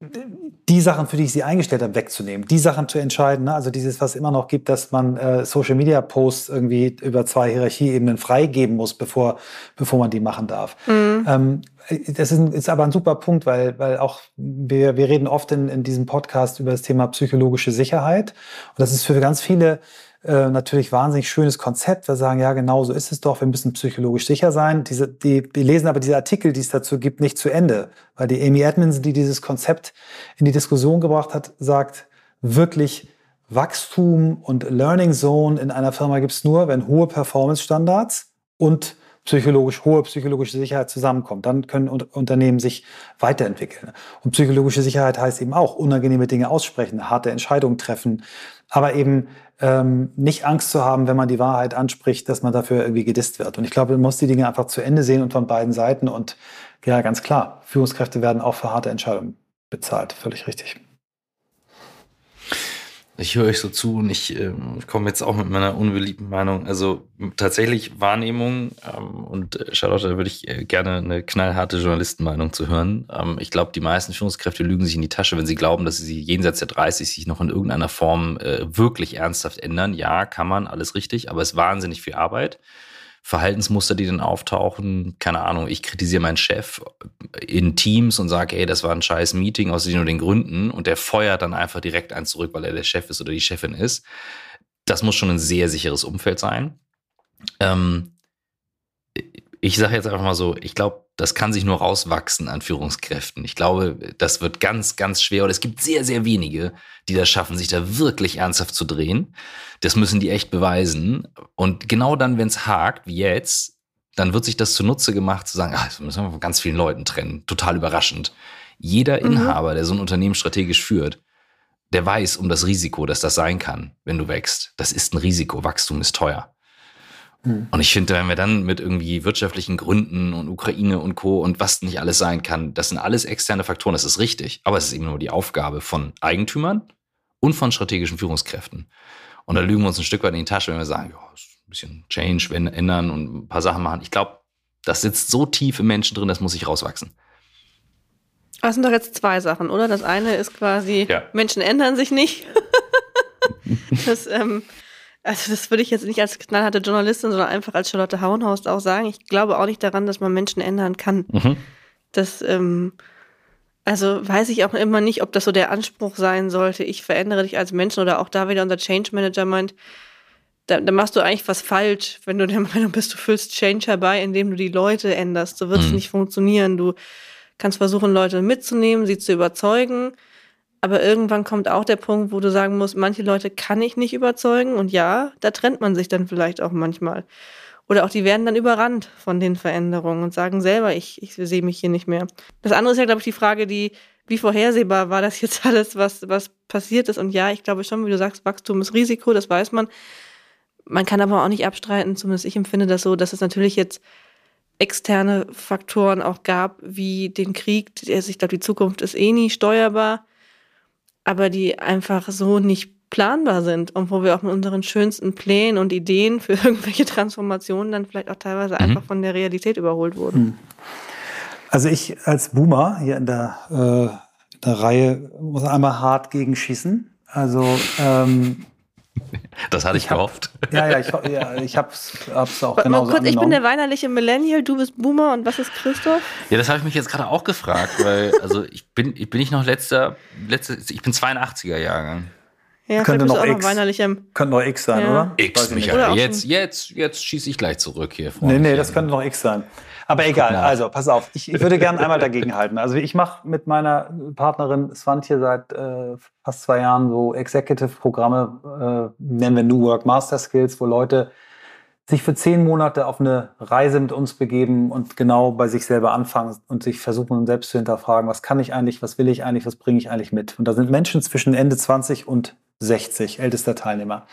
A: die Sachen, für die ich sie eingestellt habe, wegzunehmen, die Sachen zu entscheiden. Ne? Also dieses, was immer noch gibt, dass man äh, Social Media Posts irgendwie über zwei Hierarchieebenen freigeben muss, bevor, bevor man die machen darf. Mhm. Ähm, das ist, ist aber ein super Punkt, weil, weil auch wir, wir reden oft in, in diesem Podcast über das Thema psychologische Sicherheit. Und das ist für ganz viele äh, natürlich wahnsinnig schönes Konzept. Wir sagen, ja, genau so ist es doch, wir müssen psychologisch sicher sein. Diese, die, die lesen aber diese Artikel, die es dazu gibt, nicht zu Ende. Weil die Amy Edmonds, die dieses Konzept in die Diskussion gebracht hat, sagt, wirklich Wachstum und Learning Zone in einer Firma gibt es nur, wenn hohe Performance-Standards und psychologisch, hohe psychologische Sicherheit zusammenkommt. Dann können Unternehmen sich weiterentwickeln. Und psychologische Sicherheit heißt eben auch unangenehme Dinge aussprechen, harte Entscheidungen treffen, aber eben ähm, nicht Angst zu haben, wenn man die Wahrheit anspricht, dass man dafür irgendwie gedisst wird. Und ich glaube, man muss die Dinge einfach zu Ende sehen und von beiden Seiten. Und ja, ganz klar, Führungskräfte werden auch für harte Entscheidungen bezahlt. Völlig richtig.
B: Ich höre euch so zu und ich äh, komme jetzt auch mit meiner unbeliebten Meinung. Also tatsächlich Wahrnehmung ähm, und äh, Charlotte, da würde ich äh, gerne eine knallharte Journalistenmeinung zu hören. Ähm, ich glaube, die meisten Führungskräfte lügen sich in die Tasche, wenn sie glauben, dass sie jenseits der 30 sich noch in irgendeiner Form äh, wirklich ernsthaft ändern. Ja, kann man, alles richtig, aber es ist wahnsinnig viel Arbeit. Verhaltensmuster, die dann auftauchen. Keine Ahnung, ich kritisiere meinen Chef in Teams und sage, ey, das war ein scheiß Meeting aus den und den Gründen und der feuert dann einfach direkt eins zurück, weil er der Chef ist oder die Chefin ist. Das muss schon ein sehr sicheres Umfeld sein. Ähm, ich sage jetzt einfach mal so, ich glaube, das kann sich nur rauswachsen an Führungskräften. Ich glaube, das wird ganz, ganz schwer. Und es gibt sehr, sehr wenige, die das schaffen, sich da wirklich ernsthaft zu drehen. Das müssen die echt beweisen. Und genau dann, wenn es hakt, wie jetzt, dann wird sich das zunutze gemacht, zu sagen, ach, das müssen wir von ganz vielen Leuten trennen. Total überraschend. Jeder mhm. Inhaber, der so ein Unternehmen strategisch führt, der weiß um das Risiko, dass das sein kann, wenn du wächst. Das ist ein Risiko. Wachstum ist teuer. Mhm. Und ich finde, wenn wir dann mit irgendwie wirtschaftlichen Gründen und Ukraine und Co. und was nicht alles sein kann, das sind alles externe Faktoren, das ist richtig. Aber es ist eben nur die Aufgabe von Eigentümern und von strategischen Führungskräften. Und da lügen wir uns ein Stück weit in die Tasche, wenn wir sagen, ja, ein bisschen Change, wenn, ändern und ein paar Sachen machen. Ich glaube, das sitzt so tief im Menschen drin, das muss sich rauswachsen.
C: Das sind doch jetzt zwei Sachen, oder? Das eine ist quasi, ja. Menschen ändern sich nicht. das ähm, also das würde ich jetzt nicht als knallharte Journalistin, sondern einfach als Charlotte Hauenhorst auch sagen. Ich glaube auch nicht daran, dass man Menschen ändern kann. Mhm. Das, ähm, also weiß ich auch immer nicht, ob das so der Anspruch sein sollte. Ich verändere dich als Menschen oder auch da wieder unser Change Manager meint, da, da machst du eigentlich was falsch, wenn du der Meinung bist, du füllst Change herbei, indem du die Leute änderst. So wird es mhm. nicht funktionieren. Du kannst versuchen, Leute mitzunehmen, sie zu überzeugen aber irgendwann kommt auch der Punkt, wo du sagen musst, manche Leute kann ich nicht überzeugen. Und ja, da trennt man sich dann vielleicht auch manchmal. Oder auch die werden dann überrannt von den Veränderungen und sagen selber, ich, ich sehe mich hier nicht mehr. Das andere ist ja, glaube ich, die Frage, die, wie vorhersehbar war das jetzt alles, was, was passiert ist? Und ja, ich glaube schon, wie du sagst, Wachstum ist Risiko, das weiß man. Man kann aber auch nicht abstreiten, zumindest ich empfinde das so, dass es natürlich jetzt externe Faktoren auch gab, wie den Krieg. Ich glaube, die Zukunft ist eh nie steuerbar aber die einfach so nicht planbar sind und wo wir auch mit unseren schönsten Plänen und Ideen für irgendwelche Transformationen dann vielleicht auch teilweise mhm. einfach von der Realität überholt wurden. Hm.
A: Also ich als Boomer hier in der, äh, in der Reihe muss einmal hart gegenschießen. Also ähm,
B: Das hatte ich,
A: Ich hab-
B: gehofft.
A: Ja, ja, ich, ja, ich hab's, hab's auch
C: Mal
A: genauso
C: kurz, ich bin der weinerliche Millennial, du bist Boomer und was ist Christoph?
B: Ja, das habe ich mich jetzt gerade auch gefragt, weil, also ich bin, ich bin ich noch letzter, letzter, ich bin 82er Jahrgang.
C: Ja,
A: Könnte noch X. Könnte noch X sein,
C: Ja.
A: oder?
B: X, Michael. Jetzt, jetzt, jetzt schieße ich gleich zurück hier.
A: Nee, nee, das könnte noch X sein. Aber egal, also pass auf, ich, ich würde gerne einmal dagegen halten. Also ich mache mit meiner Partnerin Svantje seit äh, fast zwei Jahren so Executive-Programme, äh, nennen wir New Work Master Skills, wo Leute sich für zehn Monate auf eine Reise mit uns begeben und genau bei sich selber anfangen und sich versuchen, selbst zu hinterfragen, was kann ich eigentlich, was will ich eigentlich, was bringe ich eigentlich mit. Und da sind Menschen zwischen Ende 20 und 60, ältester Teilnehmer.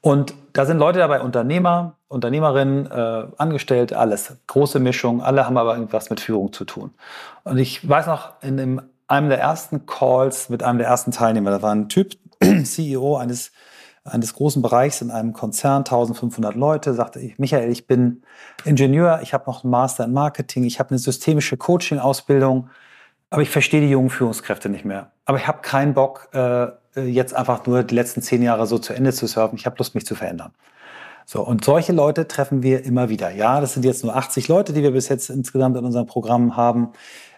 A: Und da sind Leute dabei, Unternehmer, Unternehmerinnen, äh, Angestellte, alles. Große Mischung, alle haben aber irgendwas mit Führung zu tun. Und ich weiß noch, in dem, einem der ersten Calls mit einem der ersten Teilnehmer, da war ein Typ, CEO eines, eines großen Bereichs in einem Konzern, 1500 Leute, sagte ich, Michael, ich bin Ingenieur, ich habe noch einen Master in Marketing, ich habe eine systemische Coaching-Ausbildung, aber ich verstehe die jungen Führungskräfte nicht mehr. Aber ich habe keinen Bock, äh, jetzt einfach nur die letzten zehn Jahre so zu Ende zu surfen. Ich habe Lust, mich zu verändern. So, und solche Leute treffen wir immer wieder. Ja, das sind jetzt nur 80 Leute, die wir bis jetzt insgesamt in unserem Programm haben.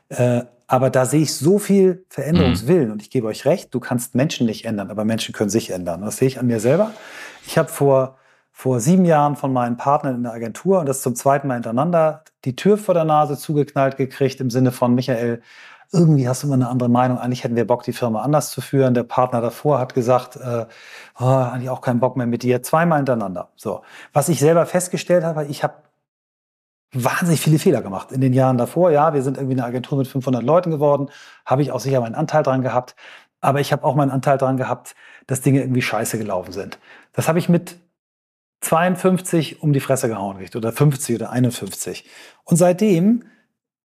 A: Äh, aber da sehe ich so viel Veränderungswillen. Und ich gebe euch recht, du kannst Menschen nicht ändern, aber Menschen können sich ändern. Das sehe ich an mir selber. Ich habe vor, vor sieben Jahren von meinen Partnern in der Agentur und das zum zweiten Mal hintereinander die Tür vor der Nase zugeknallt gekriegt im Sinne von Michael, irgendwie hast du immer eine andere Meinung. Eigentlich hätten wir Bock, die Firma anders zu führen. Der Partner davor hat gesagt, äh, oh, eigentlich auch keinen Bock mehr mit dir. Zweimal hintereinander. So. Was ich selber festgestellt habe, ich habe wahnsinnig viele Fehler gemacht in den Jahren davor. Ja, wir sind irgendwie eine Agentur mit 500 Leuten geworden. Habe ich auch sicher meinen Anteil dran gehabt. Aber ich habe auch meinen Anteil dran gehabt, dass Dinge irgendwie scheiße gelaufen sind. Das habe ich mit 52 um die Fresse gehauen oder 50 oder 51. Und seitdem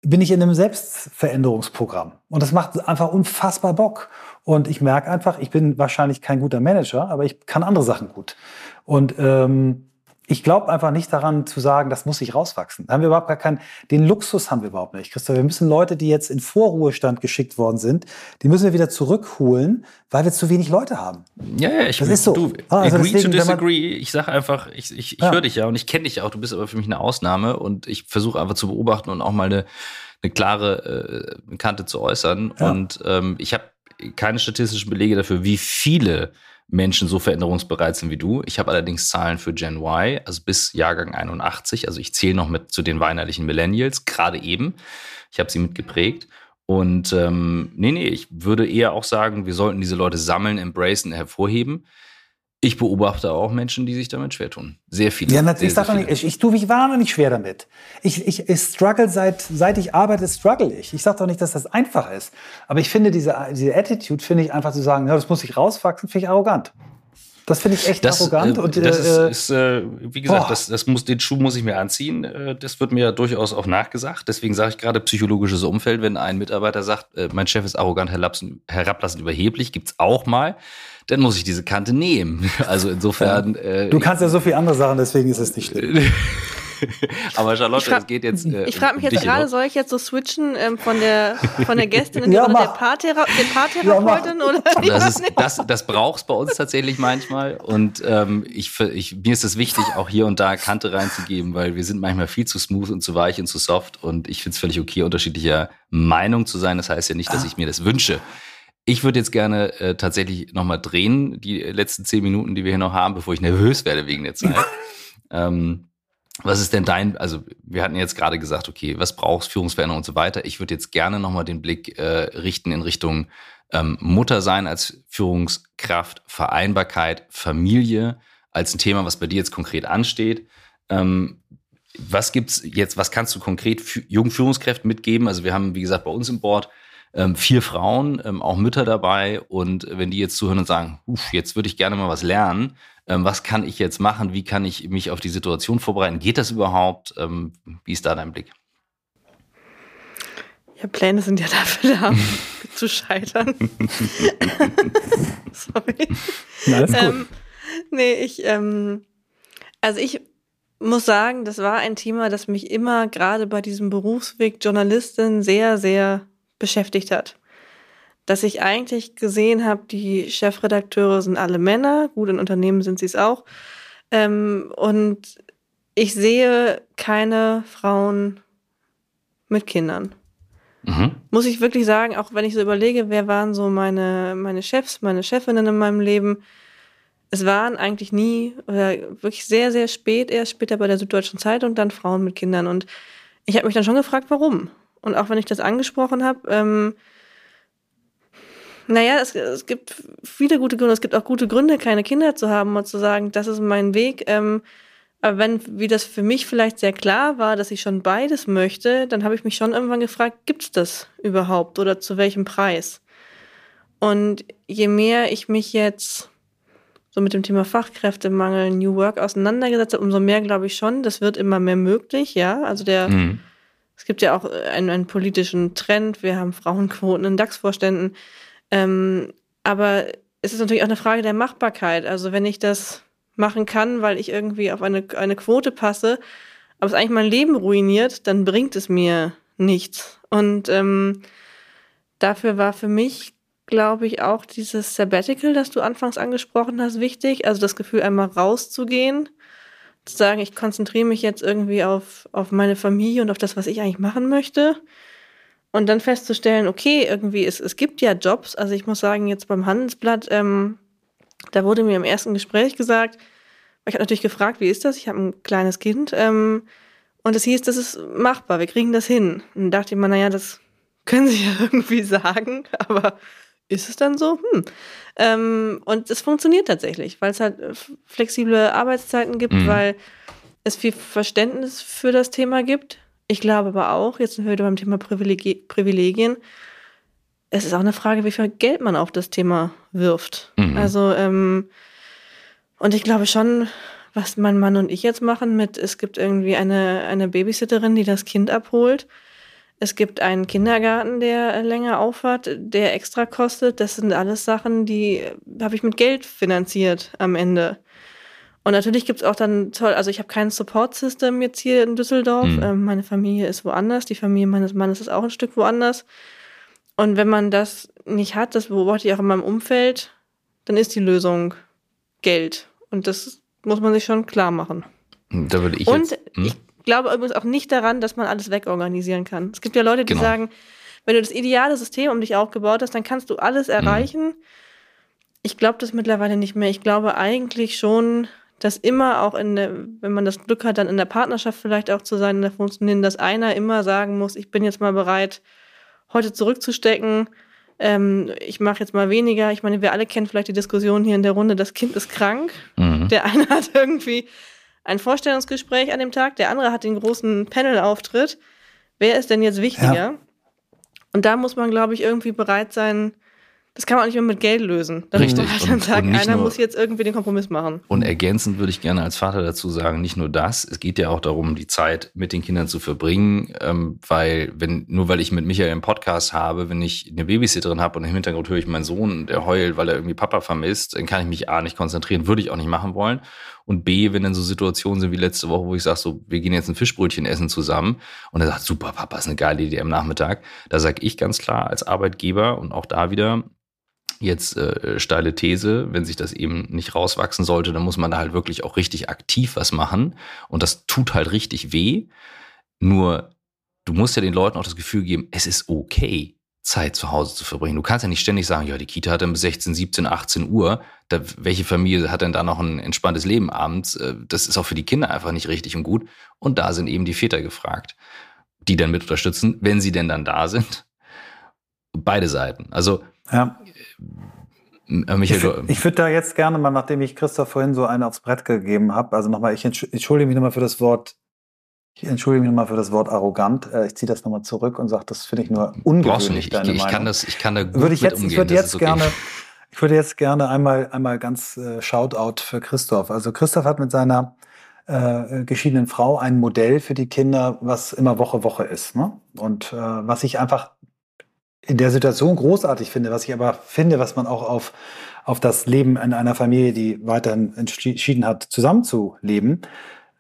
A: bin ich in einem Selbstveränderungsprogramm. Und das macht einfach unfassbar Bock. Und ich merke einfach, ich bin wahrscheinlich kein guter Manager, aber ich kann andere Sachen gut. Und ähm, ich glaube einfach nicht daran zu sagen, das muss ich rauswachsen. Da haben wir überhaupt gar keinen, den Luxus haben wir überhaupt nicht. Christoph, wir müssen Leute, die jetzt in Vorruhestand geschickt worden sind, die müssen wir wieder zurückholen, weil wir zu wenig Leute haben.
B: Ja, ja, ich
A: Das ist so.
B: Du,
A: Ah, also
B: agree
A: deswegen,
B: to disagree. Ich sage einfach, ich, ich, ich
A: Ja.
B: höre dich ja und ich kenne dich ja auch. Du bist aber für mich eine Ausnahme und ich versuche einfach zu beobachten und auch mal eine, eine klare äh, Kante zu äußern.
A: Ja.
B: Und ähm, ich habe keine statistischen Belege dafür, wie viele Menschen so veränderungsbereit sind wie du. Ich habe allerdings Zahlen für Gen Y, also bis Jahrgang 81. Also ich zähle noch mit zu den weinerlichen Millennials, gerade eben. Ich habe sie mitgeprägt. Und ähm, nee, nee, ich würde eher auch sagen, wir sollten diese Leute sammeln, embracen, hervorheben. Ich beobachte auch Menschen, die sich damit schwer tun. Sehr viele.
A: Ja,
B: sehr,
A: natürlich. Ich, sag
B: sehr
A: doch nicht, ich, ich tue mich wahnsinnig schwer damit. Ich, ich, ich struggle seit, seit ich arbeite, struggle ich. Ich sage doch nicht, dass das einfach ist. Aber ich finde diese, diese Attitude, finde ich einfach zu sagen, ja, das muss ich rauswachsen, finde ich arrogant. Das finde ich echt
B: Das,
A: arrogant.
B: äh,
A: und,
B: das
A: äh,
B: ist, ist äh, wie gesagt, das, das muss, den Schuh muss ich mir anziehen. Äh, das wird mir ja durchaus auch nachgesagt. Deswegen sage ich gerade psychologisches Umfeld, wenn ein Mitarbeiter sagt, äh, mein Chef ist arrogant, herablassend, überheblich, gibt's auch mal, dann muss ich diese Kante nehmen. Also insofern. Äh,
A: du kannst ja so viele andere Sachen, deswegen ist es nicht schlimm.
B: aber Charlotte, es geht jetzt. Äh,
C: Ich frage mich jetzt gerade,
B: oder?
C: soll ich jetzt so switchen ähm, von der von der Gästin in die
A: Ja,
C: Rolle der. Paarthera Paartherapeutin oder wie
B: Das, ist, das, das brauchst bei uns tatsächlich manchmal. Und ähm, ich, ich, mir ist es wichtig, auch hier und da Kante reinzugeben, weil wir sind manchmal viel zu smooth und zu weich und zu soft. Und ich finde es völlig okay, unterschiedlicher Meinung zu sein. Das heißt ja nicht, dass ich mir das wünsche. Ich würde jetzt gerne äh, tatsächlich nochmal drehen, die letzten zehn Minuten, die wir hier noch haben, bevor ich nervös werde wegen der Zeit. ähm, was ist denn dein, also wir hatten jetzt gerade gesagt, okay, was brauchst Führungsveränderung und so weiter. Ich würde jetzt gerne nochmal den Blick äh, richten in Richtung ähm, Mutter sein als Führungskraft, Vereinbarkeit, Familie als ein Thema, was bei dir jetzt konkret ansteht. Ähm, was gibt's jetzt, was kannst du konkret jungen Führungskräften mitgeben? Also wir haben, wie gesagt, bei uns im Board ähm, vier Frauen, ähm, auch Mütter dabei. Und wenn die jetzt zuhören und sagen, Uff, jetzt würde ich gerne mal was lernen, ähm, was kann ich jetzt machen? Wie kann ich mich auf die Situation vorbereiten? Geht das überhaupt? Ähm, wie ist da dein Blick?
C: Ja, Pläne sind ja dafür da, zu scheitern. Sorry.
A: Na, alles gut.
C: Ähm, nee, ich, ähm, also ich muss sagen, das war ein Thema, das mich immer gerade bei diesem Berufsweg Journalistin sehr, sehr beschäftigt hat. dass ich eigentlich gesehen habe, die Chefredakteure sind alle Männer, gut, in Unternehmen sind sie es auch. Ähm, und ich sehe keine Frauen mit Kindern. Mhm. Muss ich wirklich sagen, auch wenn ich so überlege, wer waren so meine, meine Chefs, meine Chefinnen in meinem Leben, es waren eigentlich nie oder wirklich sehr, sehr spät, erst später bei der Süddeutschen Zeitung, dann Frauen mit Kindern. Und ich habe mich dann schon gefragt, warum. Und auch wenn ich das angesprochen habe, ähm, naja, es, es gibt viele gute Gründe. Es gibt auch gute Gründe, keine Kinder zu haben und zu sagen, das ist mein Weg. Ähm, aber wenn, wie das für mich vielleicht sehr klar war, dass ich schon beides möchte, dann habe ich mich schon irgendwann gefragt, gibt es das überhaupt oder zu welchem Preis? Und je mehr ich mich jetzt so mit dem Thema Fachkräftemangel, New Work auseinandergesetzt habe, umso mehr glaube ich schon, das wird immer mehr möglich, ja. Also der, mhm. Es gibt ja auch einen, einen politischen Trend, wir haben Frauenquoten in DAX-Vorständen. Ähm, aber es ist natürlich auch eine Frage der Machbarkeit. Also wenn ich das machen kann, weil ich irgendwie auf eine, eine Quote passe, aber es eigentlich mein Leben ruiniert, dann bringt es mir nichts. Und ähm, dafür war für mich, glaube ich, auch dieses Sabbatical, das du anfangs angesprochen hast, wichtig. Also das Gefühl, einmal rauszugehen, zu sagen, ich konzentriere mich jetzt irgendwie auf, auf meine Familie und auf das, was ich eigentlich machen möchte. Und dann festzustellen, okay, irgendwie, es, es gibt ja Jobs. Also ich muss sagen, jetzt beim Handelsblatt, ähm, da wurde mir im ersten Gespräch gesagt, ich habe natürlich gefragt, wie ist das? Ich habe ein kleines Kind. Ähm, und es hieß, das ist machbar, wir kriegen das hin. Und dann dachte ich mir, naja, das können Sie ja irgendwie sagen, aber ist es dann so? Hm. Ähm, und es funktioniert tatsächlich, weil es halt äh, flexible Arbeitszeiten gibt, mhm. weil es viel Verständnis für das Thema gibt. Ich glaube aber auch, jetzt sind wir wieder beim Thema Privileg Privilegien, es ist auch eine Frage, wie viel Geld man auf das Thema wirft. Mhm. Also, ähm, und ich glaube schon, was mein Mann und ich jetzt machen mit, es gibt irgendwie eine, eine Babysitterin, die das Kind abholt. Es gibt einen Kindergarten, der länger aufhat, der extra kostet. Das sind alles Sachen, die habe ich mit Geld finanziert am Ende. Und natürlich gibt es auch dann toll, also ich habe kein Support-System jetzt hier in Düsseldorf. Mhm. Ähm, meine Familie ist woanders, die Familie meines Mannes ist auch ein Stück woanders. Und wenn man das nicht hat, das beobachte ich auch in meinem Umfeld, dann ist die Lösung Geld. Und das muss man sich schon klar machen.
B: Da würde ich
C: Und
B: jetzt,
C: hm? ich glaube übrigens auch nicht daran, dass man alles wegorganisieren kann. Es gibt ja Leute, die genau. sagen, wenn du das ideale System um dich aufgebaut hast, dann kannst du alles hm. erreichen. Mhm. Ich glaube das mittlerweile nicht mehr. Ich glaube eigentlich schon, dass immer auch in der, wenn man das Glück hat, dann in der Partnerschaft vielleicht auch zu sein, in der Funktionieren, dass einer immer sagen muss, ich bin jetzt mal bereit, heute zurückzustecken. Ähm, ich mache jetzt mal weniger. Ich meine, wir alle kennen vielleicht die Diskussion hier in der Runde, das Kind ist krank. Mhm. Der eine hat irgendwie ein Vorstellungsgespräch an dem Tag, der andere hat den großen Panel-Auftritt. Wer ist denn jetzt wichtiger? Ja. Und da muss man, glaube ich, irgendwie bereit sein, das kann man auch nicht mehr mit Geld lösen. Da
B: Richtig.
C: muss man halt dann sagen, einer muss jetzt irgendwie den Kompromiss machen.
B: Und ergänzend würde ich gerne als Vater dazu sagen, nicht nur das, es geht ja auch darum, die Zeit mit den Kindern zu verbringen, ähm, weil wenn nur weil ich mit Michael einen Podcast habe, wenn ich eine Babysitterin habe und im Hintergrund höre ich meinen Sohn, der heult, weil er irgendwie Papa vermisst, dann kann ich mich A nicht konzentrieren, würde ich auch nicht machen wollen. Und B, wenn dann so Situationen sind wie letzte Woche, wo ich sage, so, wir gehen jetzt ein Fischbrötchen essen zusammen und er sagt, super, Papa, ist eine geile Idee am Nachmittag. Da sage ich ganz klar als Arbeitgeber und auch da wieder, jetzt äh, steile These, wenn sich das eben nicht rauswachsen sollte, dann muss man da halt wirklich auch richtig aktiv was machen. Und das tut halt richtig weh. Nur du musst ja den Leuten auch das Gefühl geben, es ist okay, Zeit zu Hause zu verbringen. Du kannst ja nicht ständig sagen, ja, die Kita hat dann bis 16, 17, 18 Uhr. Da, welche Familie hat denn da noch ein entspanntes Leben abends? Äh, das ist auch für die Kinder einfach nicht richtig und gut. Und da sind eben die Väter gefragt, die dann mit unterstützen, wenn sie denn dann da sind. Beide Seiten. Also
A: ja. Äh, Michael, ich, ich würde da jetzt gerne mal, nachdem ich Christoph vorhin so eine aufs Brett gegeben habe, also nochmal, ich entschuldige mich nochmal für das Wort, ich entschuldige mich nochmal für das Wort arrogant. Äh, ich ziehe das nochmal zurück und sage, das finde ich nur ungewöhnlich. Brauchst du nicht.
B: Ich, ich kann das, ich kann da gut
A: würde ich jetzt,
B: umgehen.
A: Ich würde jetzt okay. gerne, ich würde jetzt gerne einmal, einmal ganz äh, Shoutout für Christoph. Also Christoph hat mit seiner äh, geschiedenen Frau ein Modell für die Kinder, was immer Woche Woche ist. Ne? Und äh, was ich einfach in der Situation großartig finde, was ich aber finde, was man auch auf, auf das Leben in einer Familie, die weiterhin entschieden hat, zusammenzuleben,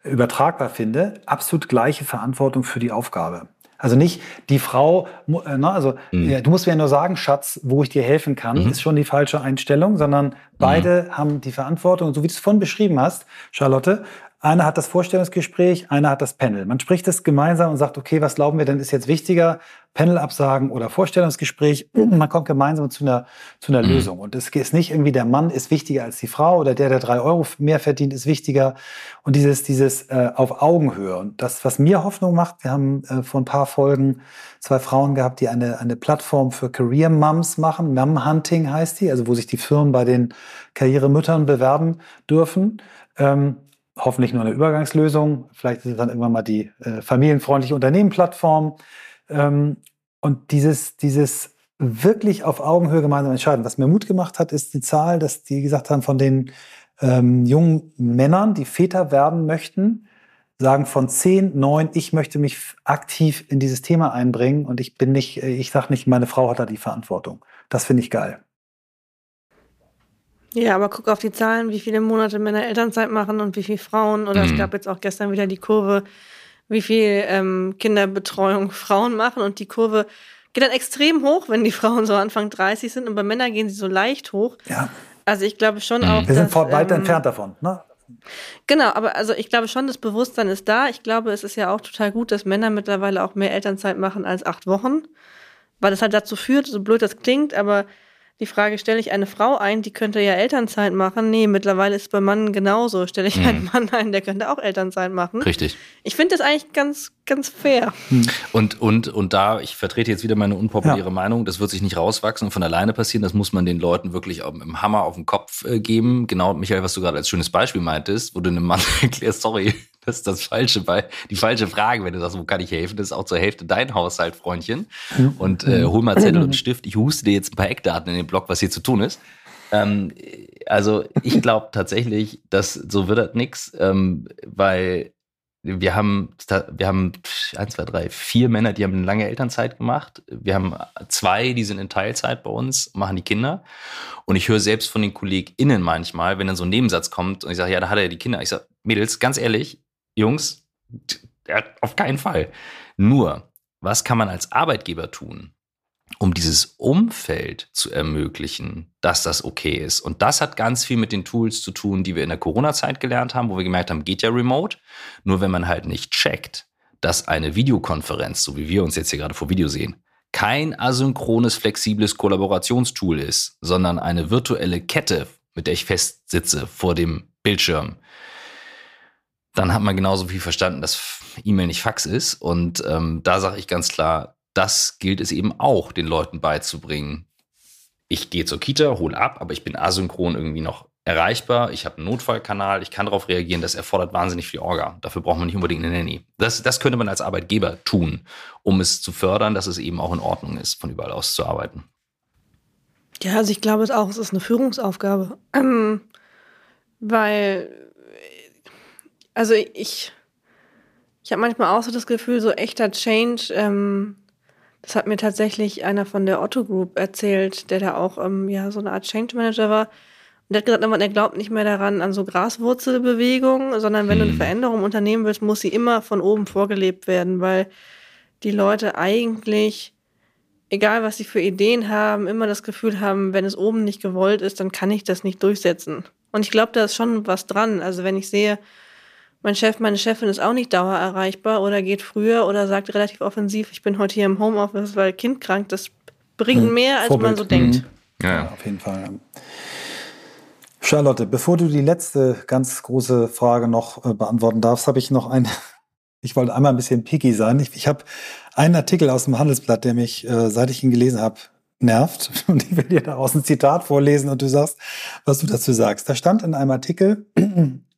A: übertragbar finde, absolut gleiche Verantwortung für die Aufgabe. Also nicht die Frau, äh, ne, also mhm. du musst mir ja nur sagen, Schatz, wo ich dir helfen kann, mhm. ist schon die falsche Einstellung, sondern beide mhm. haben die Verantwortung. so wie du es vorhin beschrieben hast, Charlotte, einer hat das Vorstellungsgespräch, einer hat das Panel. Man spricht es gemeinsam und sagt, okay, was glauben wir denn ist jetzt wichtiger? Panel absagen oder Vorstellungsgespräch. Man kommt gemeinsam zu einer, zu einer mhm. Lösung. Und es ist nicht irgendwie, der Mann ist wichtiger als die Frau oder der, der drei Euro mehr verdient, ist wichtiger. Und dieses, dieses äh, auf Augenhöhe. Und das, was mir Hoffnung macht, wir haben äh, vor ein paar Folgen zwei Frauen gehabt, die eine, eine Plattform für Career Moms machen. Mom Hunting heißt die, also wo sich die Firmen bei den Karrieremüttern bewerben dürfen. Ähm, hoffentlich nur eine Übergangslösung. Vielleicht ist es dann irgendwann mal die äh, familienfreundliche Unternehmenplattform. Ähm, und dieses, dieses wirklich auf Augenhöhe gemeinsam entscheiden. Was mir Mut gemacht hat, ist die Zahl, dass die gesagt haben, von den ähm, jungen Männern, die Väter werden möchten, sagen von zehn, neun, ich möchte mich aktiv in dieses Thema einbringen und ich bin nicht, ich sage nicht, meine Frau hat da die Verantwortung. Das finde ich geil.
C: Ja, aber guck auf die Zahlen, wie viele Monate Männer Elternzeit machen und wie viele Frauen. Oder mhm. es gab jetzt auch gestern wieder die Kurve, wie viel ähm, Kinderbetreuung Frauen machen. Und die Kurve geht dann extrem hoch, wenn die Frauen so Anfang 30 sind. Und bei Männern gehen sie so leicht hoch.
A: Ja.
C: Also ich glaube schon mhm. auch.
A: Wir sind dass, weit ähm, entfernt davon, ne?
C: Genau, aber also ich glaube schon, das Bewusstsein ist da. Ich glaube, es ist ja auch total gut, dass Männer mittlerweile auch mehr Elternzeit machen als acht Wochen, weil das halt dazu führt, so blöd das klingt, aber die Frage, stelle ich eine Frau ein, die könnte ja Elternzeit machen? Nee, mittlerweile ist es beim Mann genauso. Stelle ich mhm. einen Mann ein, der könnte auch Elternzeit machen.
B: Richtig.
C: Ich finde das eigentlich ganz, ganz fair.
B: Mhm. Und, und, und da, ich vertrete jetzt wieder meine unpopuläre ja. Meinung, das wird sich nicht rauswachsen und von alleine passieren. Das muss man den Leuten wirklich auch mit dem Hammer auf den Kopf äh, geben. Genau, Michael, was du gerade als schönes Beispiel meintest, wo du einem Mann erklärst, sorry, das ist das Falsche bei, die falsche Frage, wenn du sagst, wo kann ich helfen? Das ist auch zur Hälfte dein Haushalt, Freundchen. Und äh, hol mal Zettel und Stift. Ich huste dir jetzt ein paar Eckdaten in den Blog, was hier zu tun ist. Ähm, also ich glaube tatsächlich, dass so wird das nix, ähm, weil wir haben, wir haben eins, zwei, drei, vier Männer, die haben eine lange Elternzeit gemacht. Wir haben zwei, die sind in Teilzeit bei uns, machen die Kinder. Und ich höre selbst von den KollegInnen manchmal, wenn dann so ein Nebensatz kommt und ich sage, ja, da hat er ja die Kinder. Ich sage, Mädels, ganz ehrlich, Jungs, auf keinen Fall. Nur, was kann man als Arbeitgeber tun, um dieses Umfeld zu ermöglichen, dass das okay ist? Und das hat ganz viel mit den Tools zu tun, die wir in der Corona-Zeit gelernt haben, wo wir gemerkt haben, geht ja remote. Nur wenn man halt nicht checkt, dass eine Videokonferenz, so wie wir uns jetzt hier gerade vor Video sehen, kein asynchrones, flexibles Kollaborationstool ist, sondern eine virtuelle Kette, mit der ich festsitze vor dem Bildschirm, dann hat man genauso viel verstanden, dass E-Mail nicht Fax ist. Und ähm, da sage ich ganz klar, das gilt es eben auch, den Leuten beizubringen. Ich gehe zur Kita, hole ab, aber ich bin asynchron irgendwie noch erreichbar. Ich habe einen Notfallkanal, ich kann darauf reagieren. Das erfordert wahnsinnig viel Orga. Dafür braucht man nicht unbedingt eine Nanny. Das, das könnte man als Arbeitgeber tun, um es zu fördern, dass es eben auch in Ordnung ist, von überall aus zu arbeiten.
C: Ja, also ich glaube auch, es ist eine Führungsaufgabe. Ähm, weil also ich, ich habe manchmal auch so das Gefühl, so echter Change, ähm, das hat mir tatsächlich einer von der Otto Group erzählt, der da auch ähm, ja so eine Art Change Manager war. Und der hat gesagt, er glaubt nicht mehr daran an so Graswurzelbewegungen, sondern wenn du eine hm. Veränderung unternehmen willst, muss sie immer von oben vorgelebt werden, weil die Leute eigentlich, egal was sie für Ideen haben, immer das Gefühl haben, wenn es oben nicht gewollt ist, dann kann ich das nicht durchsetzen. Und ich glaube, da ist schon was dran. Also wenn ich sehe, mein Chef, meine Chefin ist auch nicht dauer erreichbar oder geht früher oder sagt relativ offensiv, ich bin heute hier im Homeoffice, weil Kind krank. Das bringt hm. mehr, als Vorbild. man so denkt.
A: Mhm. Ja. ja, auf jeden Fall. Charlotte, bevor du die letzte ganz große Frage noch äh, beantworten darfst, habe ich noch ein. Ich wollte einmal ein bisschen picky sein. Ich, ich habe einen Artikel aus dem Handelsblatt, der mich, äh, seit ich ihn gelesen habe, nervt. Und ich will dir daraus ein Zitat vorlesen und du sagst, was du dazu sagst. Da stand in einem Artikel,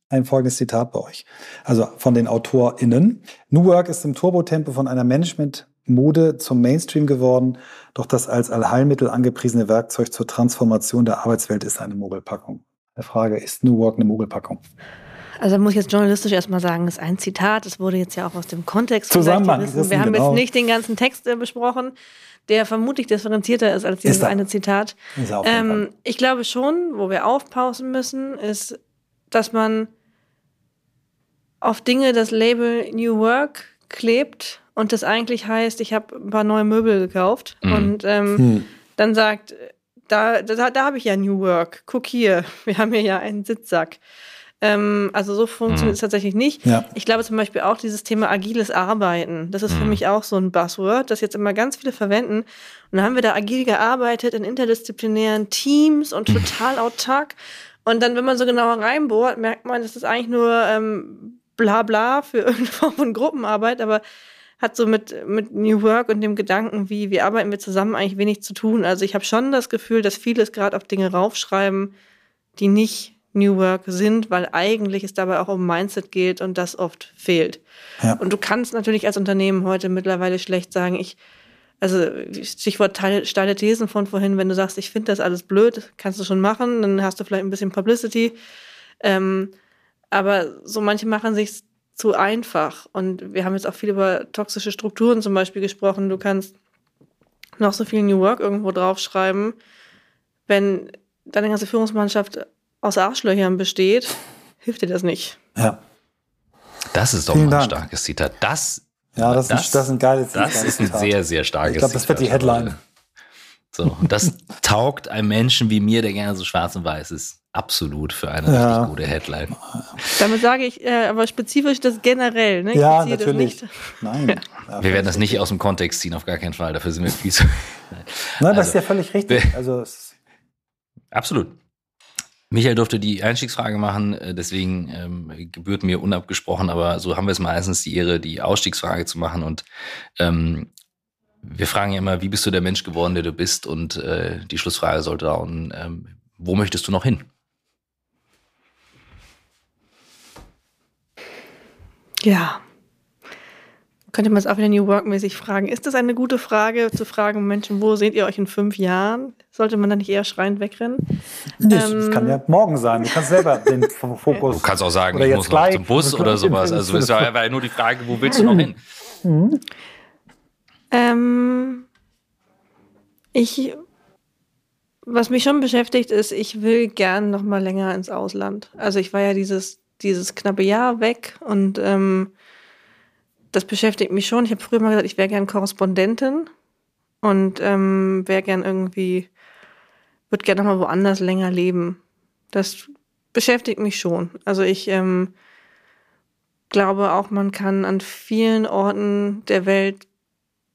A: ein folgendes Zitat bei euch. Also von den AutorInnen. New Work ist im Turbotempo von einer Management-Mode zum Mainstream geworden, doch das als Allheilmittel angepriesene Werkzeug zur Transformation der Arbeitswelt ist eine Mogelpackung. Die Frage, ist New Work eine Mogelpackung?
C: Also muss ich jetzt journalistisch erstmal sagen, das ist ein Zitat, es wurde jetzt ja auch aus dem Kontext
A: Zusammenhang.
C: Wir haben genau. jetzt nicht den ganzen Text äh, besprochen, der vermutlich differenzierter ist als dieses ist eine Zitat. Ähm, ich glaube schon, wo wir aufpausen müssen, ist, dass man auf Dinge das Label New Work klebt und das eigentlich heißt, ich habe ein paar neue Möbel gekauft mhm. und ähm, hm. dann sagt, da, da, da habe ich ja New Work, guck hier, wir haben hier ja einen Sitzsack. Ähm, also so funktioniert mhm. es tatsächlich nicht. Ja. Ich glaube zum Beispiel auch dieses Thema agiles Arbeiten. Das ist mhm. für mich auch so ein Buzzword, das jetzt immer ganz viele verwenden. Und dann haben wir da agil gearbeitet in interdisziplinären Teams und mhm. total autark. Und dann, wenn man so genauer reinbohrt, merkt man, das ist eigentlich nur ähm, bla bla für irgendeine Form von Gruppenarbeit, aber hat so mit, mit New Work und dem Gedanken, wie, wie arbeiten wir zusammen, eigentlich wenig zu tun. Also ich habe schon das Gefühl, dass vieles gerade auf Dinge raufschreiben, die nicht New Work sind, weil eigentlich es dabei auch um Mindset geht und das oft fehlt. Ja. Und du kannst natürlich als Unternehmen heute mittlerweile schlecht sagen, ich, also Stichwort steile Thesen von vorhin, wenn du sagst, ich finde das alles blöd, kannst du schon machen, dann hast du vielleicht ein bisschen Publicity. Ähm, aber so manche machen sich zu einfach. Und wir haben jetzt auch viel über toxische Strukturen zum Beispiel gesprochen. Du kannst noch so viel New Work irgendwo draufschreiben, wenn deine ganze Führungsmannschaft aus Arschlöchern besteht, hilft dir das nicht.
A: Ja.
B: Das ist doch Vielen mal ein Dank. starkes Zitat. Das,
A: ja, das, das, ist, das ist ein geiles
B: Zitat. Das ist ein sehr, sehr starkes
A: Ich glaube, das wird die Headline.
B: So, das taugt einem Menschen wie mir, der gerne so schwarz und weiß ist, absolut für eine ja. richtig gute Headline.
C: Damit sage ich äh, aber spezifisch das generell. Ne?
A: Ich ja, natürlich.
B: Nein. Ja, wir werden das nicht aus dem Kontext ziehen, auf gar keinen Fall. Dafür sind wir viel zu.
A: Nein, also, das ist ja völlig richtig. Also,
B: absolut. Michael durfte die Einstiegsfrage machen, äh, deswegen ähm, gebührt mir unabgesprochen, aber so haben wir es meistens die Ehre, die Ausstiegsfrage zu machen. Und ähm, wir fragen ja immer, wie bist du der Mensch geworden, der du bist? Und äh, die Schlussfrage sollte lauten, ähm, wo möchtest du noch hin?
C: Ja, könnte man es auch wieder New Work-mäßig fragen. Ist das eine gute Frage, zu fragen, Menschen, wo seht ihr euch in fünf Jahren? Sollte man da nicht eher schreiend wegrennen?
A: Nee, ähm, das kann ja morgen sein. Du kannst selber den Fokus.
B: Du kannst auch sagen, ich muss noch zum Bus oder sowas. Also es war ja nur die Frage, wo willst du noch hin?
C: Mhm. Ähm, ich, was mich schon beschäftigt, ist, ich will gern noch mal länger ins Ausland. Also ich war ja dieses, dieses knappe Jahr weg und ähm, das beschäftigt mich schon. Ich habe früher mal gesagt, ich wäre gern Korrespondentin und ähm, wäre gern irgendwie, würde gerne noch mal woanders länger leben. Das beschäftigt mich schon. Also ich ähm, glaube auch, man kann an vielen Orten der Welt